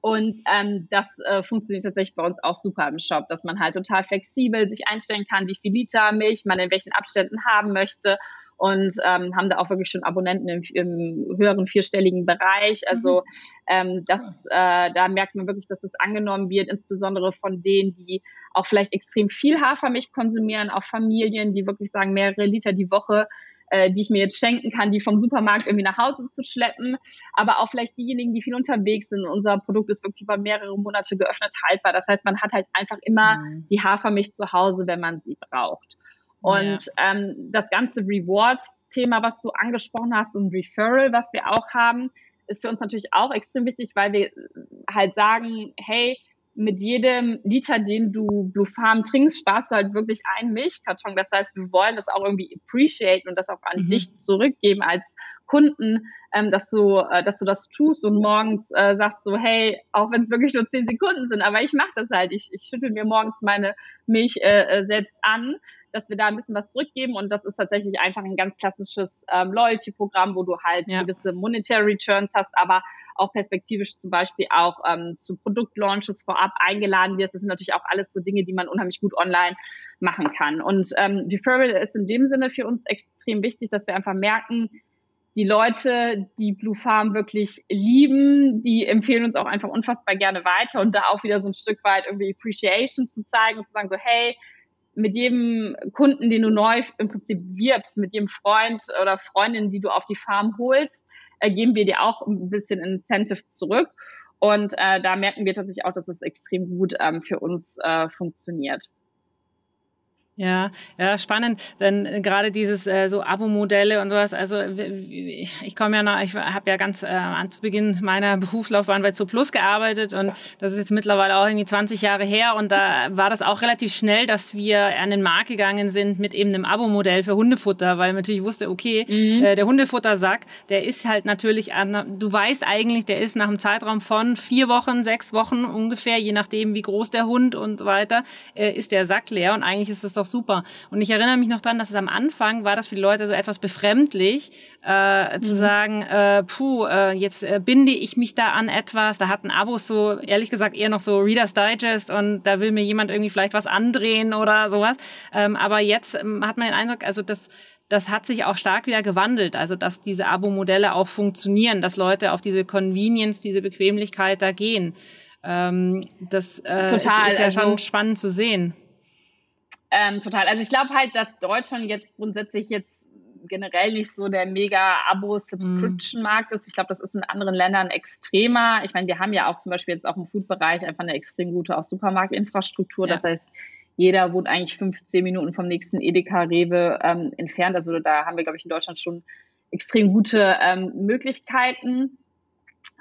Und ähm, das äh, funktioniert tatsächlich bei uns auch super im Shop, dass man halt total flexibel sich einstellen kann, wie viel Liter Milch man in welchen Abständen haben möchte und ähm, haben da auch wirklich schon Abonnenten im, im höheren vierstelligen Bereich. Also mhm. ähm, das, äh, da merkt man wirklich, dass es angenommen wird, insbesondere von denen, die auch vielleicht extrem viel Hafermilch konsumieren, auch Familien, die wirklich sagen, mehrere Liter die Woche äh, die ich mir jetzt schenken kann, die vom Supermarkt irgendwie nach Hause zu schleppen, aber auch vielleicht diejenigen, die viel unterwegs sind. Unser Produkt ist wirklich über mehrere Monate geöffnet haltbar. Das heißt, man hat halt einfach immer mhm. die Hafermilch zu Hause, wenn man sie braucht. Und ja. ähm, das ganze Rewards-Thema, was du angesprochen hast, und Referral, was wir auch haben, ist für uns natürlich auch extrem wichtig, weil wir halt sagen, hey, mit jedem Liter, den du Blue Farm trinkst, sparst du halt wirklich einen Milchkarton. Das heißt, wir wollen das auch irgendwie appreciaten und das auch an mhm. dich zurückgeben als Kunden, ähm, dass du, äh, dass du das tust und morgens äh, sagst so, hey, auch wenn es wirklich nur zehn Sekunden sind, aber ich mache das halt. Ich, ich schüttel mir morgens meine Milch äh, äh, selbst an, dass wir da ein bisschen was zurückgeben und das ist tatsächlich einfach ein ganz klassisches ähm, Loyalty-Programm, wo du halt ja. gewisse Monetary Returns hast, aber auch perspektivisch zum Beispiel auch ähm, zu Produktlaunches vorab eingeladen wirst. Das sind natürlich auch alles so Dinge, die man unheimlich gut online machen kann. Und ähm, Deferral ist in dem Sinne für uns extrem wichtig, dass wir einfach merken, die Leute, die Blue Farm wirklich lieben, die empfehlen uns auch einfach unfassbar gerne weiter und da auch wieder so ein Stück weit irgendwie Appreciation zu zeigen und zu sagen so, hey, mit jedem Kunden, den du neu im Prinzip wirbst, mit jedem Freund oder Freundin, die du auf die Farm holst, äh, geben wir dir auch ein bisschen Incentive zurück. Und äh, da merken wir tatsächlich auch, dass es extrem gut ähm, für uns äh, funktioniert. Ja, ja, spannend, denn äh, gerade dieses äh, so Abo-Modelle und sowas, also ich komme ja noch, ich habe ja ganz äh, an zu Beginn meiner Berufslaufbahn bei Zooplus gearbeitet und das ist jetzt mittlerweile auch irgendwie 20 Jahre her und da war das auch relativ schnell, dass wir an den Markt gegangen sind mit eben einem Abo-Modell für Hundefutter, weil man natürlich wusste, okay, mhm. äh, der Hundefuttersack, der ist halt natürlich, an, du weißt eigentlich, der ist nach einem Zeitraum von vier Wochen, sechs Wochen ungefähr, je nachdem wie groß der Hund und so weiter, äh, ist der Sack leer und eigentlich ist das doch super. Und ich erinnere mich noch dran, dass es am Anfang war das für die Leute so etwas befremdlich, äh, mhm. zu sagen, äh, puh, äh, jetzt äh, binde ich mich da an etwas. Da hatten Abos so, ehrlich gesagt, eher noch so Reader's Digest und da will mir jemand irgendwie vielleicht was andrehen oder sowas. Ähm, aber jetzt ähm, hat man den Eindruck, also das das hat sich auch stark wieder gewandelt, also dass diese Abo-Modelle auch funktionieren, dass Leute auf diese Convenience, diese Bequemlichkeit da gehen. Ähm, das äh, ist, ist, ja also, schon spannend zu sehen. Ähm, total. Also ich glaube halt, dass Deutschland jetzt grundsätzlich jetzt generell nicht so der mega Abo-Subscription-Markt ist. Ich glaube, das ist in anderen Ländern extremer. Ich meine, wir haben ja auch zum Beispiel jetzt auch im Food-Bereich einfach eine extrem gute auch Supermarktinfrastruktur. Ja. Das heißt, jeder wohnt eigentlich 15 Minuten vom nächsten Edeka Rewe ähm, entfernt. Also da haben wir, glaube ich, in Deutschland schon extrem gute ähm, Möglichkeiten.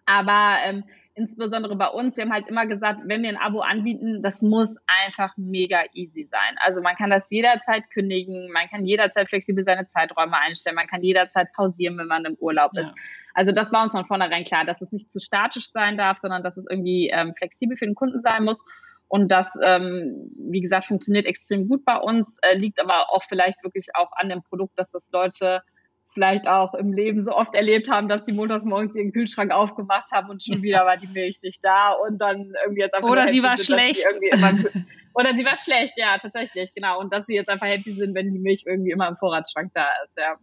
Aber ähm, insbesondere bei uns, wir haben halt immer gesagt, wenn wir ein Abo anbieten, das muss einfach mega easy sein. Also man kann das jederzeit kündigen, man kann jederzeit flexibel seine Zeiträume einstellen, man kann jederzeit pausieren, wenn man im Urlaub ja. ist. Also das war uns von vornherein klar, dass es nicht zu statisch sein darf, sondern dass es irgendwie ähm, flexibel für den Kunden sein muss. Und das, ähm, wie gesagt, funktioniert extrem gut bei uns, äh, liegt aber auch vielleicht wirklich auch an dem Produkt, dass das Leute vielleicht auch im Leben so oft erlebt haben, dass die montags morgens ihren Kühlschrank aufgemacht haben und schon wieder war die Milch nicht da und dann irgendwie jetzt einfach Oder sie war sind, schlecht. oder sie war schlecht, ja, tatsächlich, genau. Und dass sie jetzt einfach happy sind, wenn die Milch irgendwie immer im Vorratsschrank da ist, ja.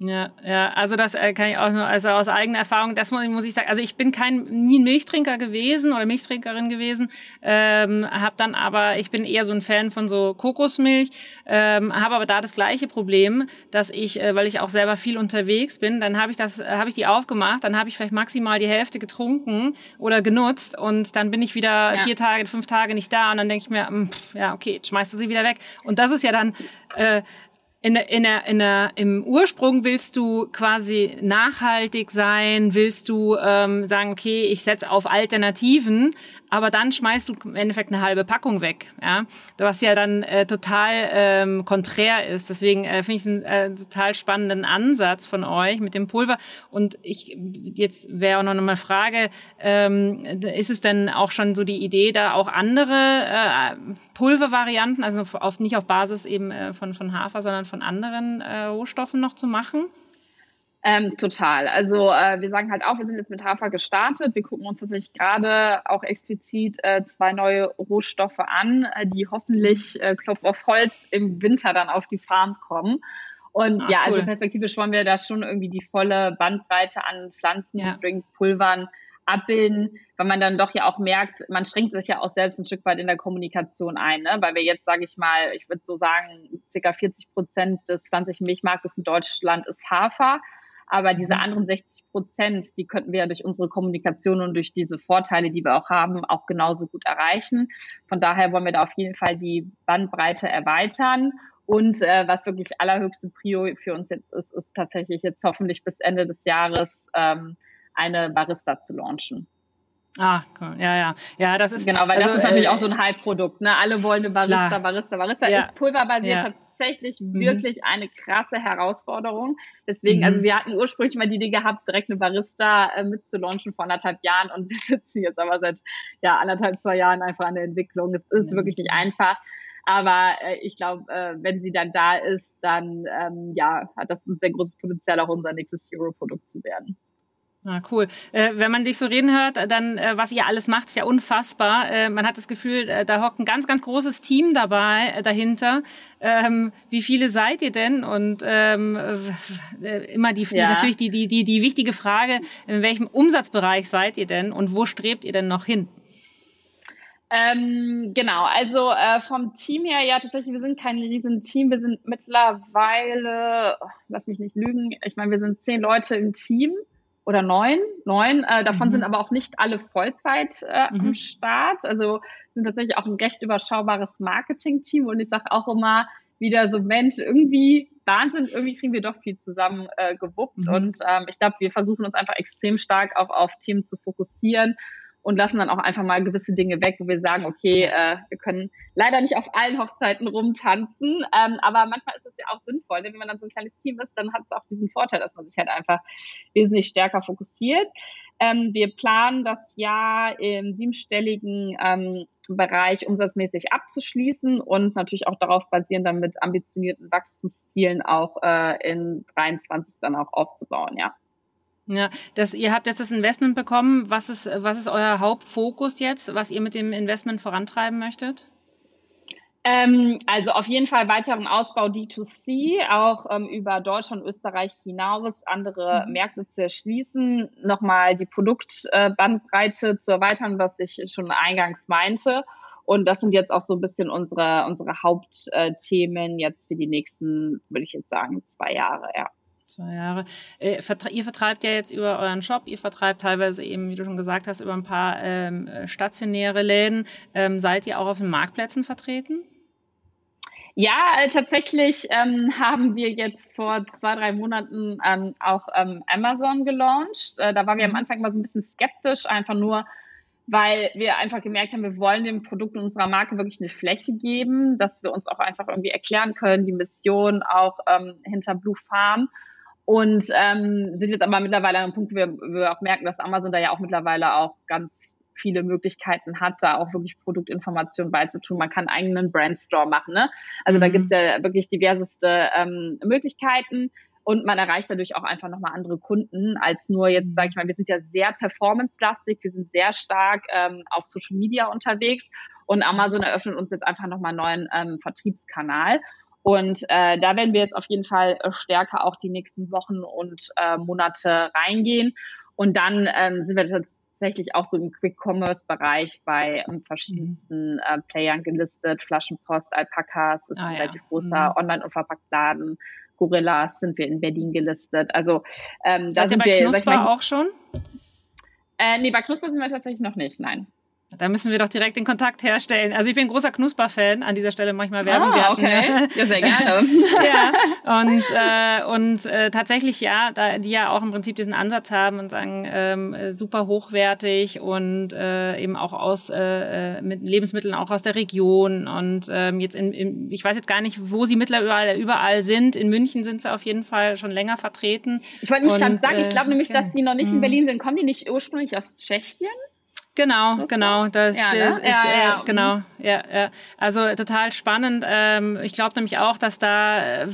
Ja, ja, also das äh, kann ich auch nur, also aus eigener Erfahrung, das muss, muss ich sagen, also ich bin kein, nie ein Milchtrinker gewesen oder Milchtrinkerin gewesen, ähm, habe dann aber, ich bin eher so ein Fan von so Kokosmilch, ähm, habe aber da das gleiche Problem, dass ich, äh, weil ich auch selber viel unterwegs bin, dann habe ich das, äh, habe ich die aufgemacht, dann habe ich vielleicht maximal die Hälfte getrunken oder genutzt und dann bin ich wieder ja. vier Tage, fünf Tage nicht da und dann denke ich mir, mh, hm, ja, okay, schmeißt du sie wieder weg. Und das ist ja dann äh, in der, in der, in der, im Ursprung willst du quasi nachhaltig sein, willst du ähm, sagen, okay, ich setze auf Alternativen, aber dann schmeißt du im Endeffekt eine halbe Packung weg, ja, was ja dann äh, total ähm, konträr ist. Deswegen äh, finde ich es einen äh, total spannenden Ansatz von euch mit dem Pulver. Und ich jetzt wäre auch noch eine Frage: ähm, Ist es denn auch schon so die Idee, da auch andere äh, Pulvervarianten, also auf, nicht auf Basis eben äh, von von Hafer, sondern von anderen äh, Rohstoffen noch zu machen? Ähm, total. Also äh, wir sagen halt auch, wir sind jetzt mit Hafer gestartet. Wir gucken uns tatsächlich gerade auch explizit äh, zwei neue Rohstoffe an, äh, die hoffentlich äh, Klopf auf Holz im Winter dann auf die Farm kommen. Und ah, ja, also cool. also perspektivisch wollen wir da schon irgendwie die volle Bandbreite an Pflanzen, ja. Pulvern abbilden, weil man dann doch ja auch merkt, man schränkt sich ja auch selbst ein Stück weit in der Kommunikation ein, ne? weil wir jetzt, sage ich mal, ich würde so sagen, circa 40 Prozent des 20 Milchmarktes in Deutschland ist Hafer. Aber diese mhm. anderen 60 Prozent, die könnten wir ja durch unsere Kommunikation und durch diese Vorteile, die wir auch haben, auch genauso gut erreichen. Von daher wollen wir da auf jeden Fall die Bandbreite erweitern. Und äh, was wirklich allerhöchste Prio für uns jetzt ist, ist tatsächlich jetzt hoffentlich bis Ende des Jahres ähm, eine Barista zu launchen. Ah, cool. ja, ja. Ja, das ist. Genau, weil also, das ist natürlich äh, auch so ein Hype-Produkt. Ne? Alle wollen eine Barista, klar. Barista, Barista. Ja. Ist pulverbasiert ja. tatsächlich mhm. wirklich eine krasse Herausforderung. Deswegen, also mhm. also wir hatten ursprünglich mal die Idee gehabt, direkt eine Barista äh, mitzulaunchen vor anderthalb Jahren und wir sitzen jetzt aber seit ja, anderthalb, zwei Jahren einfach an der Entwicklung. Es ist mhm. wirklich nicht einfach. Aber äh, ich glaube, äh, wenn sie dann da ist, dann ähm, ja, hat das ein sehr großes Potenzial, auch unser nächstes Hero-Produkt zu werden. Ah, cool. Äh, wenn man dich so reden hört, dann, äh, was ihr alles macht, ist ja unfassbar. Äh, man hat das Gefühl, äh, da hockt ein ganz, ganz großes Team dabei, äh, dahinter. Ähm, wie viele seid ihr denn? Und ähm, äh, immer die, ja. natürlich die, die, die, die wichtige Frage, in welchem Umsatzbereich seid ihr denn und wo strebt ihr denn noch hin? Ähm, genau, also äh, vom Team her, ja, tatsächlich, wir sind kein riesen Team. Wir sind mittlerweile, oh, lass mich nicht lügen, ich meine, wir sind zehn Leute im Team oder neun, neun. Äh, davon mhm. sind aber auch nicht alle Vollzeit äh, mhm. am Start. Also sind tatsächlich auch ein recht überschaubares Marketing-Team. Und ich sage auch immer wieder so, Mensch, irgendwie Wahnsinn, irgendwie kriegen wir doch viel zusammen äh, gewuppt. Mhm. Und ähm, ich glaube, wir versuchen uns einfach extrem stark auch auf Themen zu fokussieren und lassen dann auch einfach mal gewisse Dinge weg, wo wir sagen, okay, äh, wir können leider nicht auf allen Hochzeiten rumtanzen, ähm, aber manchmal ist es ja auch sinnvoll, denn wenn man dann so ein kleines Team ist, dann hat es auch diesen Vorteil, dass man sich halt einfach wesentlich stärker fokussiert. Ähm, wir planen das Jahr im siebenstelligen ähm, Bereich umsatzmäßig abzuschließen und natürlich auch darauf basieren, dann mit ambitionierten Wachstumszielen auch äh, in 23 dann auch aufzubauen, ja. Ja, das, ihr habt jetzt das Investment bekommen. Was ist, was ist euer Hauptfokus jetzt, was ihr mit dem Investment vorantreiben möchtet? Ähm, also auf jeden Fall weiteren Ausbau D2C, auch ähm, über Deutschland, Österreich hinaus, andere mhm. Märkte zu erschließen, nochmal die Produktbandbreite äh, zu erweitern, was ich schon eingangs meinte. Und das sind jetzt auch so ein bisschen unsere, unsere Hauptthemen jetzt für die nächsten, würde ich jetzt sagen, zwei Jahre, ja. Zwei Jahre. Äh, ihr vertreibt ja jetzt über euren Shop, ihr vertreibt teilweise eben, wie du schon gesagt hast, über ein paar ähm, stationäre Läden. Ähm, seid ihr auch auf den Marktplätzen vertreten? Ja, äh, tatsächlich ähm, haben wir jetzt vor zwei, drei Monaten ähm, auch ähm, Amazon gelauncht. Äh, da waren wir am mhm. Anfang immer so ein bisschen skeptisch, einfach nur, weil wir einfach gemerkt haben, wir wollen dem Produkt und unserer Marke wirklich eine Fläche geben, dass wir uns auch einfach irgendwie erklären können, die Mission auch ähm, hinter Blue Farm. Und ähm, sind jetzt aber mittlerweile an einem Punkt, wo wir, wir auch merken, dass Amazon da ja auch mittlerweile auch ganz viele Möglichkeiten hat, da auch wirklich Produktinformationen beizutun. Man kann einen eigenen Brandstore machen. Ne? Also mhm. da gibt's ja wirklich diverseste ähm, Möglichkeiten und man erreicht dadurch auch einfach nochmal andere Kunden als nur jetzt, sage ich mal, wir sind ja sehr performance-lastig, wir sind sehr stark ähm, auf Social Media unterwegs und Amazon eröffnet uns jetzt einfach nochmal einen neuen ähm, Vertriebskanal. Und äh, da werden wir jetzt auf jeden Fall äh, stärker auch die nächsten Wochen und äh, Monate reingehen. Und dann ähm, sind wir tatsächlich auch so im Quick-Commerce-Bereich bei ähm, verschiedensten äh, Playern gelistet. Flaschenpost, Alpacas ist ah, ein ja. relativ großer mhm. Online- und Verpacktladen. Gorillas sind wir in Berlin gelistet. Also ähm, da Seid sind ihr bei wir, Knusper mal, auch schon? Äh, nee, bei Knusper sind wir tatsächlich noch nicht, nein. Da müssen wir doch direkt den Kontakt herstellen. Also ich bin ein großer Knusper-Fan. An dieser Stelle manchmal werben. Ah, okay. Ja, sehr gerne. ja. Und, äh, und äh, tatsächlich, ja, da die ja auch im Prinzip diesen Ansatz haben und sagen, ähm, super hochwertig und äh, eben auch aus äh, mit Lebensmitteln auch aus der Region. Und ähm, jetzt in, in, ich weiß jetzt gar nicht, wo sie mittlerweile überall sind. In München sind sie auf jeden Fall schon länger vertreten. Ich wollte nicht gerade sagen, ich glaube äh, nämlich, dass sie noch nicht in hm. Berlin sind. Kommen die nicht ursprünglich aus Tschechien? Genau, genau. Das, ja, ne? ist, ja, ja, äh, genau, ja, ja. Also total spannend. Ähm, ich glaube nämlich auch, dass da, äh,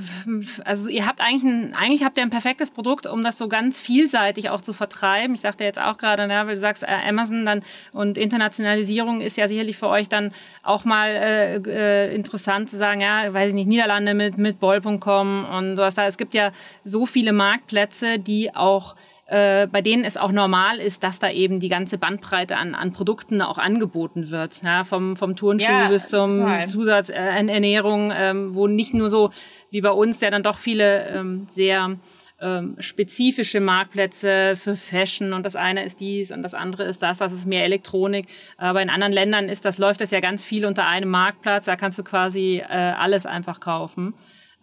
also ihr habt eigentlich ein, eigentlich habt ihr ein perfektes Produkt, um das so ganz vielseitig auch zu vertreiben. Ich dachte jetzt auch gerade, ne, weil du sagst, äh, Amazon dann und Internationalisierung ist ja sicherlich für euch dann auch mal äh, äh, interessant zu sagen, ja, weiß ich nicht, Niederlande mit mit Boll.com und sowas da. Es gibt ja so viele Marktplätze, die auch äh, bei denen es auch normal ist, dass da eben die ganze Bandbreite an, an Produkten auch angeboten wird. Ja, vom, vom Turnschuh ja, bis zum total. Zusatz äh, ähm, wo nicht nur so wie bei uns ja dann doch viele ähm, sehr ähm, spezifische Marktplätze für Fashion und das eine ist dies und das andere ist das, das ist mehr Elektronik. Aber in anderen Ländern ist das, läuft das ja ganz viel unter einem Marktplatz, da kannst du quasi äh, alles einfach kaufen.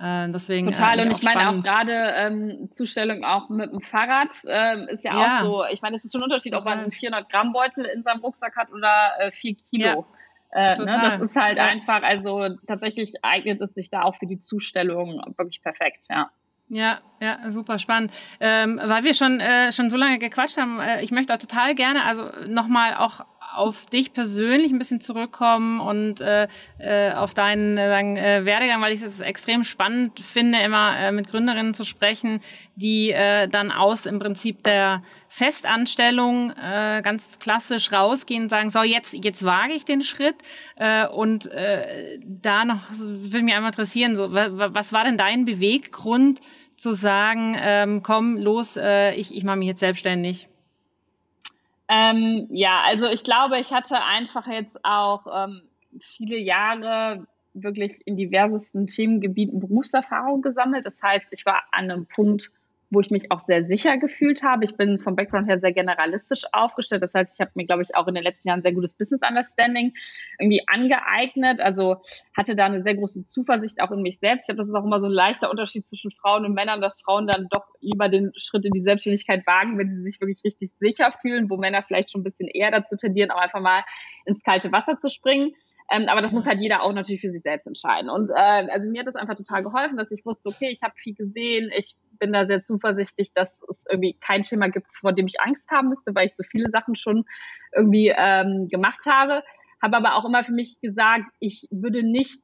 Äh, deswegen, Total, äh, und ich meine auch gerade ähm, Zustellung auch mit dem Fahrrad äh, ist ja, ja, auch so. Ich meine, es ist schon ein Unterschied, Total. ob man einen 400 Gramm Beutel in seinem Rucksack hat oder äh, 4 Kilo. Ja. Äh, ne, das ist halt ja. einfach, also tatsächlich eignet es sich da auch für die Zustellung wirklich perfekt, ja. Ja, ja, super spannend. Ähm, weil wir schon äh, schon so lange gequatscht haben, äh, ich möchte auch total gerne, also nochmal auch auf dich persönlich ein bisschen zurückkommen und äh, äh, auf deinen äh, sagen, äh, Werdegang, weil ich es extrem spannend finde, immer äh, mit Gründerinnen zu sprechen, die äh, dann aus im Prinzip der Festanstellung äh, ganz klassisch rausgehen und sagen, so jetzt jetzt wage ich den Schritt äh, und äh, da noch würde mich einmal interessieren, so was war denn dein Beweggrund zu sagen, ähm, komm los, äh, ich ich mache mich jetzt selbstständig? Ähm, ja, also ich glaube, ich hatte einfach jetzt auch ähm, viele Jahre wirklich in diversesten Themengebieten Berufserfahrung gesammelt. Das heißt, ich war an einem Punkt, wo ich mich auch sehr sicher gefühlt habe. Ich bin vom Background her sehr generalistisch aufgestellt. Das heißt, ich habe mir, glaube ich, auch in den letzten Jahren sehr gutes Business Understanding irgendwie angeeignet. Also hatte da eine sehr große Zuversicht auch in mich selbst. Ich glaube, das ist auch immer so ein leichter Unterschied zwischen Frauen und Männern, dass Frauen dann doch lieber den Schritt in die Selbstständigkeit wagen, wenn sie sich wirklich richtig sicher fühlen, wo Männer vielleicht schon ein bisschen eher dazu tendieren, auch einfach mal ins kalte Wasser zu springen. Ähm, aber das muss halt jeder auch natürlich für sich selbst entscheiden. Und äh, also mir hat das einfach total geholfen, dass ich wusste, okay, ich habe viel gesehen, ich bin da sehr zuversichtlich, dass es irgendwie kein Thema gibt, vor dem ich Angst haben müsste, weil ich so viele Sachen schon irgendwie ähm, gemacht habe. Habe aber auch immer für mich gesagt, ich würde nicht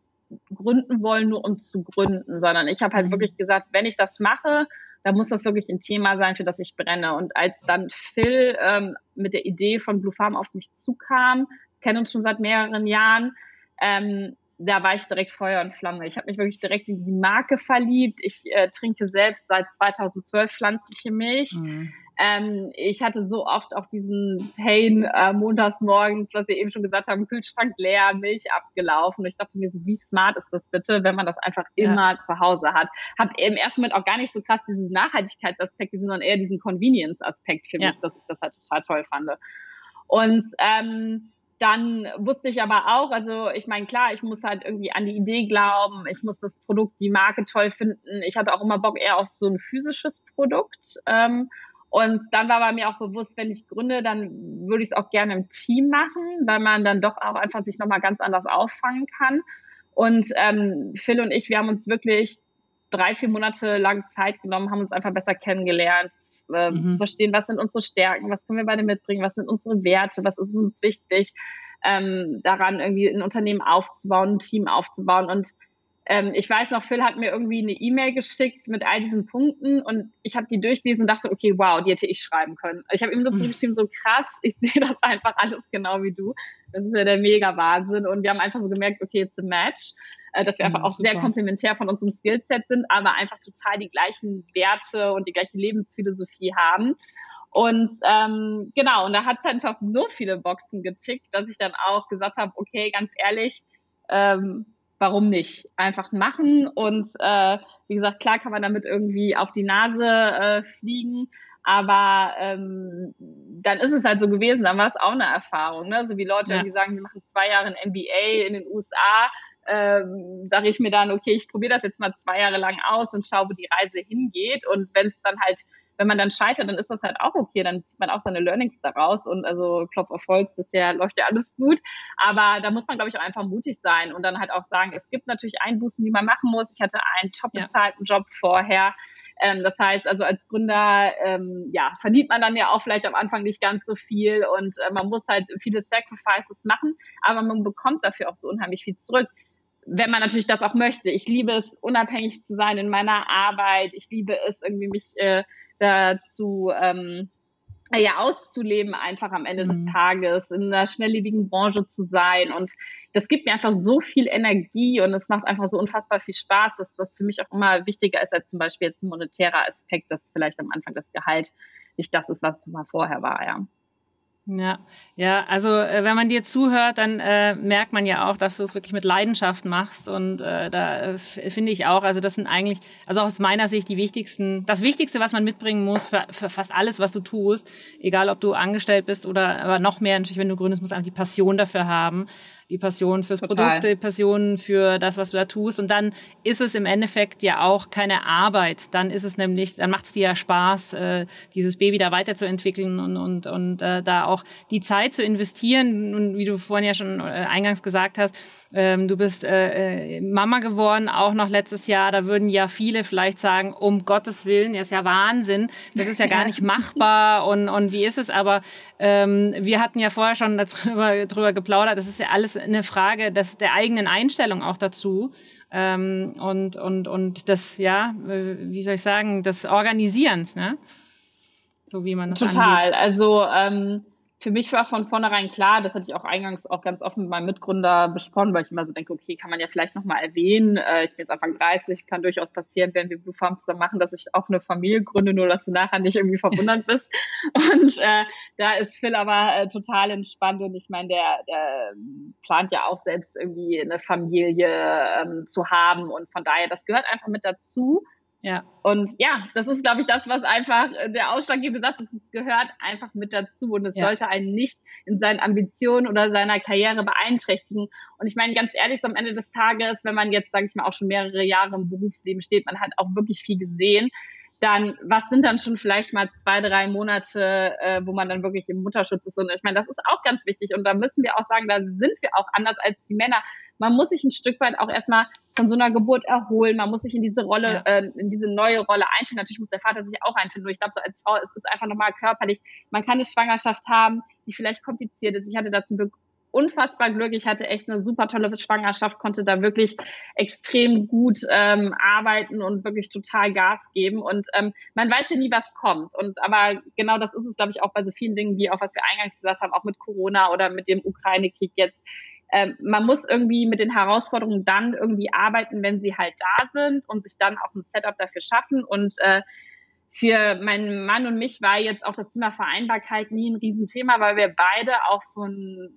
gründen wollen, nur um zu gründen, sondern ich habe halt mhm. wirklich gesagt, wenn ich das mache, dann muss das wirklich ein Thema sein, für das ich brenne. Und als dann Phil ähm, mit der Idee von Blue Farm auf mich zukam, kennen uns schon seit mehreren Jahren, ähm, da war ich direkt Feuer und Flamme. Ich habe mich wirklich direkt in die Marke verliebt. Ich äh, trinke selbst seit 2012 pflanzliche Milch. Mhm. Ähm, ich hatte so oft auch diesen Pain äh, montags morgens, was wir eben schon gesagt haben, Kühlschrank leer, Milch abgelaufen. Und ich dachte mir so, wie smart ist das bitte, wenn man das einfach immer ja. zu Hause hat. Hab im ersten Moment auch gar nicht so krass diesen Nachhaltigkeitsaspekt, sondern eher diesen Convenience-Aspekt für ja. mich, dass ich das halt total toll fand. Und ähm, dann wusste ich aber auch, also ich meine, klar, ich muss halt irgendwie an die Idee glauben, ich muss das Produkt, die Marke toll finden. Ich hatte auch immer Bock eher auf so ein physisches Produkt. Ähm, und dann war bei mir auch bewusst, wenn ich gründe, dann würde ich es auch gerne im Team machen, weil man dann doch auch einfach sich nochmal ganz anders auffangen kann. Und ähm, Phil und ich, wir haben uns wirklich drei, vier Monate lang Zeit genommen, haben uns einfach besser kennengelernt, äh, mhm. zu verstehen, was sind unsere Stärken, was können wir beide mitbringen, was sind unsere Werte, was ist uns wichtig, ähm, daran irgendwie ein Unternehmen aufzubauen, ein Team aufzubauen. Und ähm, ich weiß noch, Phil hat mir irgendwie eine E-Mail geschickt mit all diesen Punkten und ich habe die durchgelesen und dachte, okay, wow, die hätte ich schreiben können. Ich habe ihm nur zurückgeschrieben, so krass, ich sehe das einfach alles genau wie du. Das ist ja der mega Wahnsinn. Und wir haben einfach so gemerkt, okay, it's a match. Äh, dass wir einfach auch super. sehr komplementär von unserem Skillset sind, aber einfach total die gleichen Werte und die gleiche Lebensphilosophie haben. Und ähm, genau, und da hat es einfach so viele Boxen getickt, dass ich dann auch gesagt habe, okay, ganz ehrlich, ähm, warum nicht? Einfach machen und äh, wie gesagt, klar kann man damit irgendwie auf die Nase äh, fliegen, aber ähm, dann ist es halt so gewesen, dann war es auch eine Erfahrung. Ne? So wie Leute, ja. die sagen, die machen zwei Jahre ein MBA in den USA, ähm, sage ich mir dann, okay, ich probiere das jetzt mal zwei Jahre lang aus und schaue, wo die Reise hingeht. Und wenn es dann halt, wenn man dann scheitert, dann ist das halt auch okay, dann zieht man auch seine Learnings daraus und also Klopf auf Holz, bisher läuft ja alles gut. Aber da muss man, glaube ich, auch einfach mutig sein und dann halt auch sagen, es gibt natürlich Einbußen, die man machen muss. Ich hatte einen top bezahlten ja. Job vorher. Ähm, das heißt, also als Gründer, ähm, ja, verdient man dann ja auch vielleicht am Anfang nicht ganz so viel und äh, man muss halt viele Sacrifices machen, aber man bekommt dafür auch so unheimlich viel zurück wenn man natürlich das auch möchte. Ich liebe es, unabhängig zu sein in meiner Arbeit. Ich liebe es, irgendwie mich äh, dazu ähm, ja, auszuleben, einfach am Ende mhm. des Tages, in einer schnelllebigen Branche zu sein. Und das gibt mir einfach so viel Energie und es macht einfach so unfassbar viel Spaß, dass das für mich auch immer wichtiger ist als zum Beispiel jetzt ein monetärer Aspekt, dass vielleicht am Anfang das Gehalt nicht das ist, was es mal vorher war, ja. Ja, ja, also äh, wenn man dir zuhört, dann äh, merkt man ja auch, dass du es wirklich mit Leidenschaft machst. Und äh, da äh, finde ich auch, also das sind eigentlich, also aus meiner Sicht die wichtigsten, das Wichtigste, was man mitbringen muss für, für fast alles, was du tust, egal ob du angestellt bist oder aber noch mehr natürlich, wenn du gründest, musst du einfach die Passion dafür haben die Passion fürs Total. Produkt, die Passion für das, was du da tust. Und dann ist es im Endeffekt ja auch keine Arbeit. Dann ist es nämlich, dann macht es dir ja Spaß, äh, dieses Baby da weiterzuentwickeln und, und, und äh, da auch die Zeit zu investieren. Und wie du vorhin ja schon äh, eingangs gesagt hast, ähm, du bist äh, äh, Mama geworden, auch noch letztes Jahr. Da würden ja viele vielleicht sagen, um Gottes Willen, das ist ja Wahnsinn. Das ist ja gar nicht machbar. Und, und wie ist es? Aber ähm, wir hatten ja vorher schon darüber, darüber geplaudert. Das ist ja alles eine Frage des, der eigenen Einstellung auch dazu. Ähm, und, und, und das, ja, wie soll ich sagen, des Organisierens, ne? So wie man das Total. Angeht. Also ähm, für mich war von vornherein klar, das hatte ich auch eingangs auch ganz offen mit meinem Mitgründer besprochen, weil ich immer so denke, okay, kann man ja vielleicht nochmal erwähnen. Äh, ich bin jetzt Anfang 30, kann durchaus passieren, wenn wir Blue Farm zusammen machen, dass ich auch eine Familie gründe, nur dass du nachher nicht irgendwie verwundert bist. Und äh, da ist Phil aber äh, total entspannt und ich meine, der, der plant ja auch selbst irgendwie eine Familie ähm, zu haben und von daher, das gehört einfach mit dazu. Ja. Und ja, das ist, glaube ich, das, was einfach äh, der ausschlaggebende Satz ist. Es gehört einfach mit dazu und es ja. sollte einen nicht in seinen Ambitionen oder seiner Karriere beeinträchtigen. Und ich meine, ganz ehrlich, so am Ende des Tages, wenn man jetzt, sage ich mal, auch schon mehrere Jahre im Berufsleben steht, man hat auch wirklich viel gesehen, dann, was sind dann schon vielleicht mal zwei, drei Monate, äh, wo man dann wirklich im Mutterschutz ist? Und ich meine, das ist auch ganz wichtig. Und da müssen wir auch sagen, da sind wir auch anders als die Männer man muss sich ein Stück weit auch erstmal von so einer Geburt erholen. Man muss sich in diese Rolle, ja. äh, in diese neue Rolle einfinden. Natürlich muss der Vater sich auch einfinden. Nur ich glaube, so als Frau ist es einfach nochmal körperlich. Man kann eine Schwangerschaft haben, die vielleicht kompliziert ist. Ich hatte da zum Glück unfassbar Glück. Ich hatte echt eine super tolle Schwangerschaft, konnte da wirklich extrem gut ähm, arbeiten und wirklich total Gas geben. Und ähm, man weiß ja nie, was kommt. Und aber genau das ist es, glaube ich, auch bei so vielen Dingen, wie auch was wir eingangs gesagt haben, auch mit Corona oder mit dem Ukraine-Krieg jetzt äh, man muss irgendwie mit den Herausforderungen dann irgendwie arbeiten, wenn sie halt da sind und sich dann auch ein Setup dafür schaffen. Und äh, für meinen Mann und mich war jetzt auch das Thema Vereinbarkeit nie ein Riesenthema, weil wir beide auch von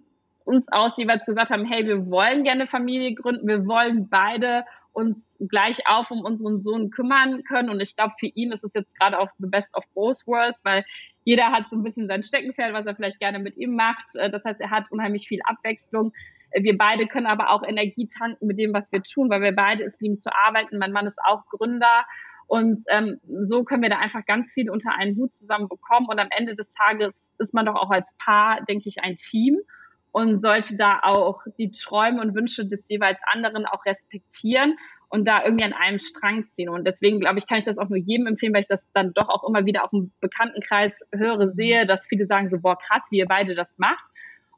uns aus jeweils gesagt haben, hey, wir wollen gerne Familie gründen, wir wollen beide uns gleich auf um unseren Sohn kümmern können. Und ich glaube, für ihn ist es jetzt gerade auch the best of both worlds, weil jeder hat so ein bisschen sein Steckenpferd, was er vielleicht gerne mit ihm macht. Äh, das heißt, er hat unheimlich viel Abwechslung. Wir beide können aber auch Energie tanken mit dem, was wir tun, weil wir beide es lieben zu arbeiten. Mein Mann ist auch Gründer. Und ähm, so können wir da einfach ganz viel unter einen Hut zusammen bekommen. Und am Ende des Tages ist man doch auch als Paar, denke ich, ein Team und sollte da auch die Träume und Wünsche des jeweils anderen auch respektieren und da irgendwie an einem Strang ziehen. Und deswegen glaube ich, kann ich das auch nur jedem empfehlen, weil ich das dann doch auch immer wieder auf dem Bekanntenkreis höre, sehe, dass viele sagen so, boah, krass, wie ihr beide das macht.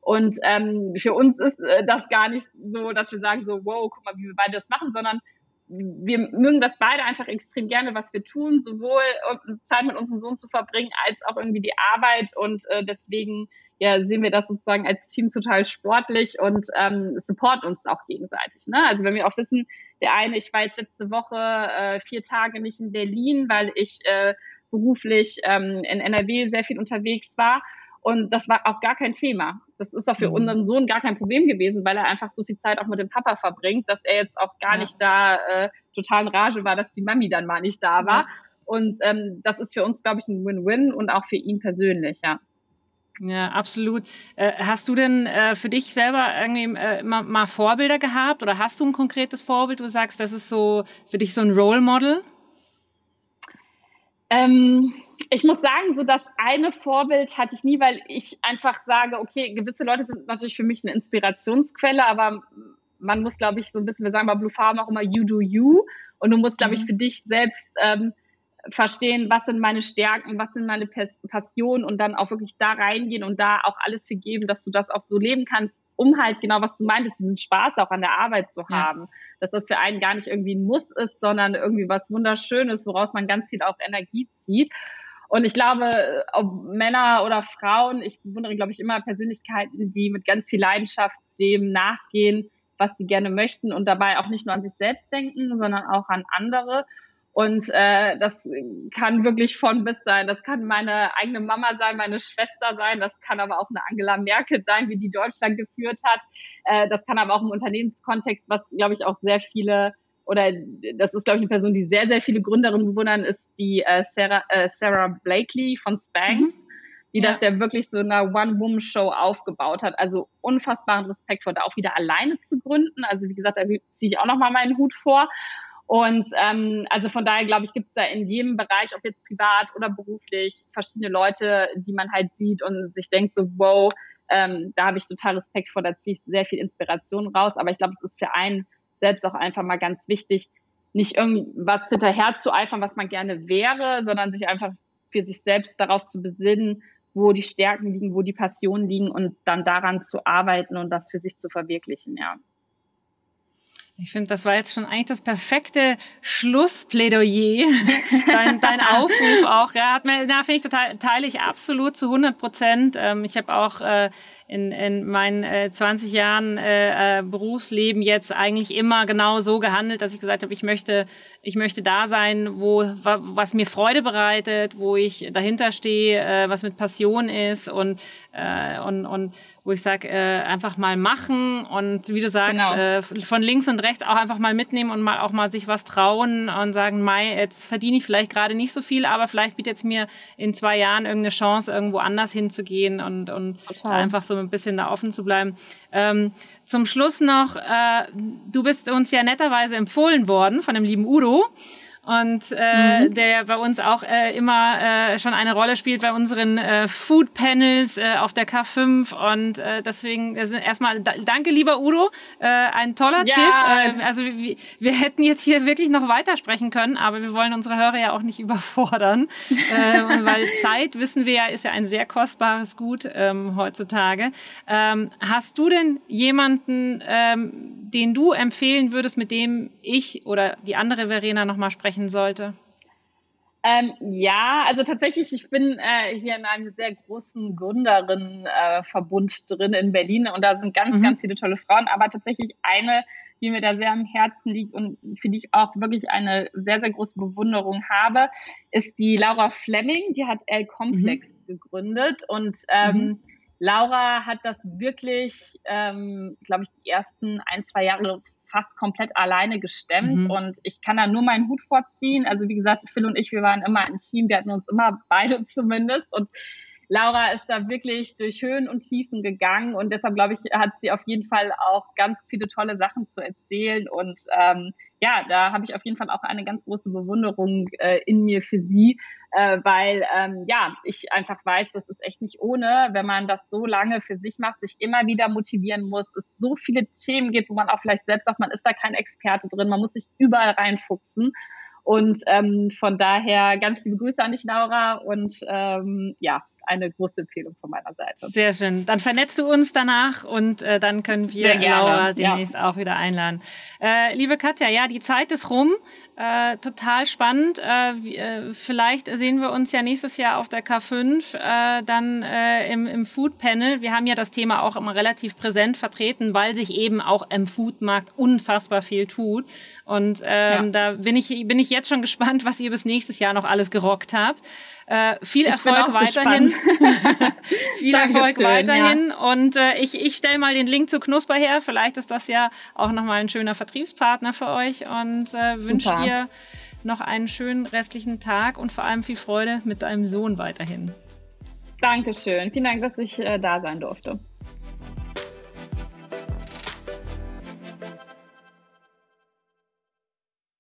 Und ähm, für uns ist äh, das gar nicht so, dass wir sagen so, wow, guck mal, wie wir beide das machen, sondern wir mögen das beide einfach extrem gerne, was wir tun, sowohl Zeit mit unserem Sohn zu verbringen, als auch irgendwie die Arbeit. Und äh, deswegen ja, sehen wir das sozusagen als Team total sportlich und ähm, support uns auch gegenseitig. Ne? Also wenn wir auch wissen, der eine, ich war jetzt letzte Woche äh, vier Tage nicht in Berlin, weil ich äh, beruflich ähm, in NRW sehr viel unterwegs war. Und das war auch gar kein Thema. Das ist auch für mhm. unseren Sohn gar kein Problem gewesen, weil er einfach so viel Zeit auch mit dem Papa verbringt, dass er jetzt auch gar ja. nicht da äh, total in Rage war, dass die Mami dann mal nicht da war. Ja. Und ähm, das ist für uns, glaube ich, ein Win-Win und auch für ihn persönlich, ja. Ja, absolut. Äh, hast du denn äh, für dich selber irgendwie äh, mal, mal Vorbilder gehabt oder hast du ein konkretes Vorbild, wo du sagst, das ist so für dich so ein Role Model? Ähm, ich muss sagen, so das eine Vorbild hatte ich nie, weil ich einfach sage, okay, gewisse Leute sind natürlich für mich eine Inspirationsquelle, aber man muss, glaube ich, so ein bisschen, wir sagen bei Blue Farm auch immer you do you und du musst, glaube ich, mhm. für dich selbst ähm, verstehen, was sind meine Stärken, was sind meine Passionen und dann auch wirklich da reingehen und da auch alles für geben, dass du das auch so leben kannst, um halt genau, was du meintest, diesen Spaß auch an der Arbeit zu haben. Ja. Dass das für einen gar nicht irgendwie ein Muss ist, sondern irgendwie was Wunderschönes, woraus man ganz viel auch Energie zieht. Und ich glaube, ob Männer oder Frauen, ich bewundere, glaube ich, immer Persönlichkeiten, die mit ganz viel Leidenschaft dem nachgehen, was sie gerne möchten und dabei auch nicht nur an sich selbst denken, sondern auch an andere. Und äh, das kann wirklich von bis sein. Das kann meine eigene Mama sein, meine Schwester sein. Das kann aber auch eine Angela Merkel sein, wie die Deutschland geführt hat. Äh, das kann aber auch im Unternehmenskontext, was, glaube ich, auch sehr viele oder das ist, glaube ich, eine Person, die sehr, sehr viele Gründerinnen bewundern, ist die äh, Sarah, äh, Sarah Blakely von Spanx, mhm. die ja. das ja wirklich so eine One-Woman-Show aufgebaut hat. Also unfassbaren Respekt vor, da auch wieder alleine zu gründen. Also wie gesagt, da ziehe ich auch nochmal meinen Hut vor. Und ähm, also von daher glaube ich, gibt es da in jedem Bereich, ob jetzt privat oder beruflich, verschiedene Leute, die man halt sieht und sich denkt so, wow, ähm, da habe ich total Respekt vor, da ziehe ich sehr viel Inspiration raus. Aber ich glaube, es ist für einen selbst auch einfach mal ganz wichtig, nicht irgendwas hinterher zu eifern, was man gerne wäre, sondern sich einfach für sich selbst darauf zu besinnen, wo die Stärken liegen, wo die Passionen liegen und dann daran zu arbeiten und das für sich zu verwirklichen, ja. Ich finde, das war jetzt schon eigentlich das perfekte Schlussplädoyer. dein, dein Aufruf auch. Ja, hat mir, na, finde ich total, teile ich absolut zu 100 Prozent. Ähm, ich habe auch äh, in, in meinen äh, 20 Jahren äh, äh, Berufsleben jetzt eigentlich immer genau so gehandelt, dass ich gesagt habe, ich möchte, ich möchte da sein, wo was mir Freude bereitet, wo ich dahinter stehe, äh, was mit Passion ist und äh, und, und wo ich sage, äh, einfach mal machen und wie du sagst, genau. von links und rechts auch einfach mal mitnehmen und mal auch mal sich was trauen und sagen, Mai, jetzt verdiene ich vielleicht gerade nicht so viel, aber vielleicht bietet es mir in zwei Jahren irgendeine Chance, irgendwo anders hinzugehen und, und einfach so ein bisschen da offen zu bleiben. Ähm, zum Schluss noch, äh, du bist uns ja netterweise empfohlen worden von dem lieben Udo und äh, mhm. der bei uns auch äh, immer äh, schon eine Rolle spielt bei unseren äh, Food Panels äh, auf der K5 und äh, deswegen äh, erstmal danke lieber Udo, äh, ein toller ja. Tipp. Äh, also wir, wir hätten jetzt hier wirklich noch weitersprechen können, aber wir wollen unsere Hörer ja auch nicht überfordern, äh, weil Zeit wissen wir ja ist ja ein sehr kostbares Gut ähm, heutzutage. Ähm, hast du denn jemanden, ähm, den du empfehlen würdest, mit dem ich oder die andere Verena noch mal sprechen sprechen sollte? Ähm, ja, also tatsächlich, ich bin äh, hier in einem sehr großen Gründerinnenverbund äh, drin in Berlin und da sind ganz, mhm. ganz viele tolle Frauen, aber tatsächlich eine, die mir da sehr am Herzen liegt und für die ich auch wirklich eine sehr, sehr große Bewunderung habe, ist die Laura Fleming, die hat L-Complex mhm. gegründet und ähm, mhm. Laura hat das wirklich, ähm, glaube ich, die ersten ein, zwei Jahre fast komplett alleine gestemmt mhm. und ich kann da nur meinen Hut vorziehen. Also wie gesagt, Phil und ich, wir waren immer ein Team, wir hatten uns immer beide zumindest und Laura ist da wirklich durch Höhen und Tiefen gegangen und deshalb glaube ich, hat sie auf jeden Fall auch ganz viele tolle Sachen zu erzählen und ähm, ja, da habe ich auf jeden Fall auch eine ganz große Bewunderung äh, in mir für sie, äh, weil ähm, ja, ich einfach weiß, das ist echt nicht ohne, wenn man das so lange für sich macht, sich immer wieder motivieren muss, es so viele Themen gibt, wo man auch vielleicht selbst sagt, man ist da kein Experte drin, man muss sich überall reinfuchsen. Und ähm, von daher ganz liebe Grüße an dich, Laura. Und ähm, ja, eine große Empfehlung von meiner Seite. Sehr schön. Dann vernetzt du uns danach und äh, dann können wir Laura demnächst ja. auch wieder einladen. Äh, liebe Katja, ja, die Zeit ist rum. Äh, total spannend. Äh, äh, vielleicht sehen wir uns ja nächstes Jahr auf der K5 äh, dann äh, im, im Food Panel. Wir haben ja das Thema auch immer relativ präsent vertreten, weil sich eben auch im Foodmarkt unfassbar viel tut. Und ähm, ja. da bin ich, bin ich jetzt schon gespannt, was ihr bis nächstes Jahr noch alles gerockt habt. Äh, viel ich Erfolg weiterhin. viel Erfolg weiterhin. Ja. Und äh, ich, ich stelle mal den Link zu Knusper her. Vielleicht ist das ja auch nochmal ein schöner Vertriebspartner für euch und äh, wünsche dir noch einen schönen restlichen Tag und vor allem viel Freude mit deinem Sohn weiterhin. Dankeschön. Vielen Dank, dass ich äh, da sein durfte.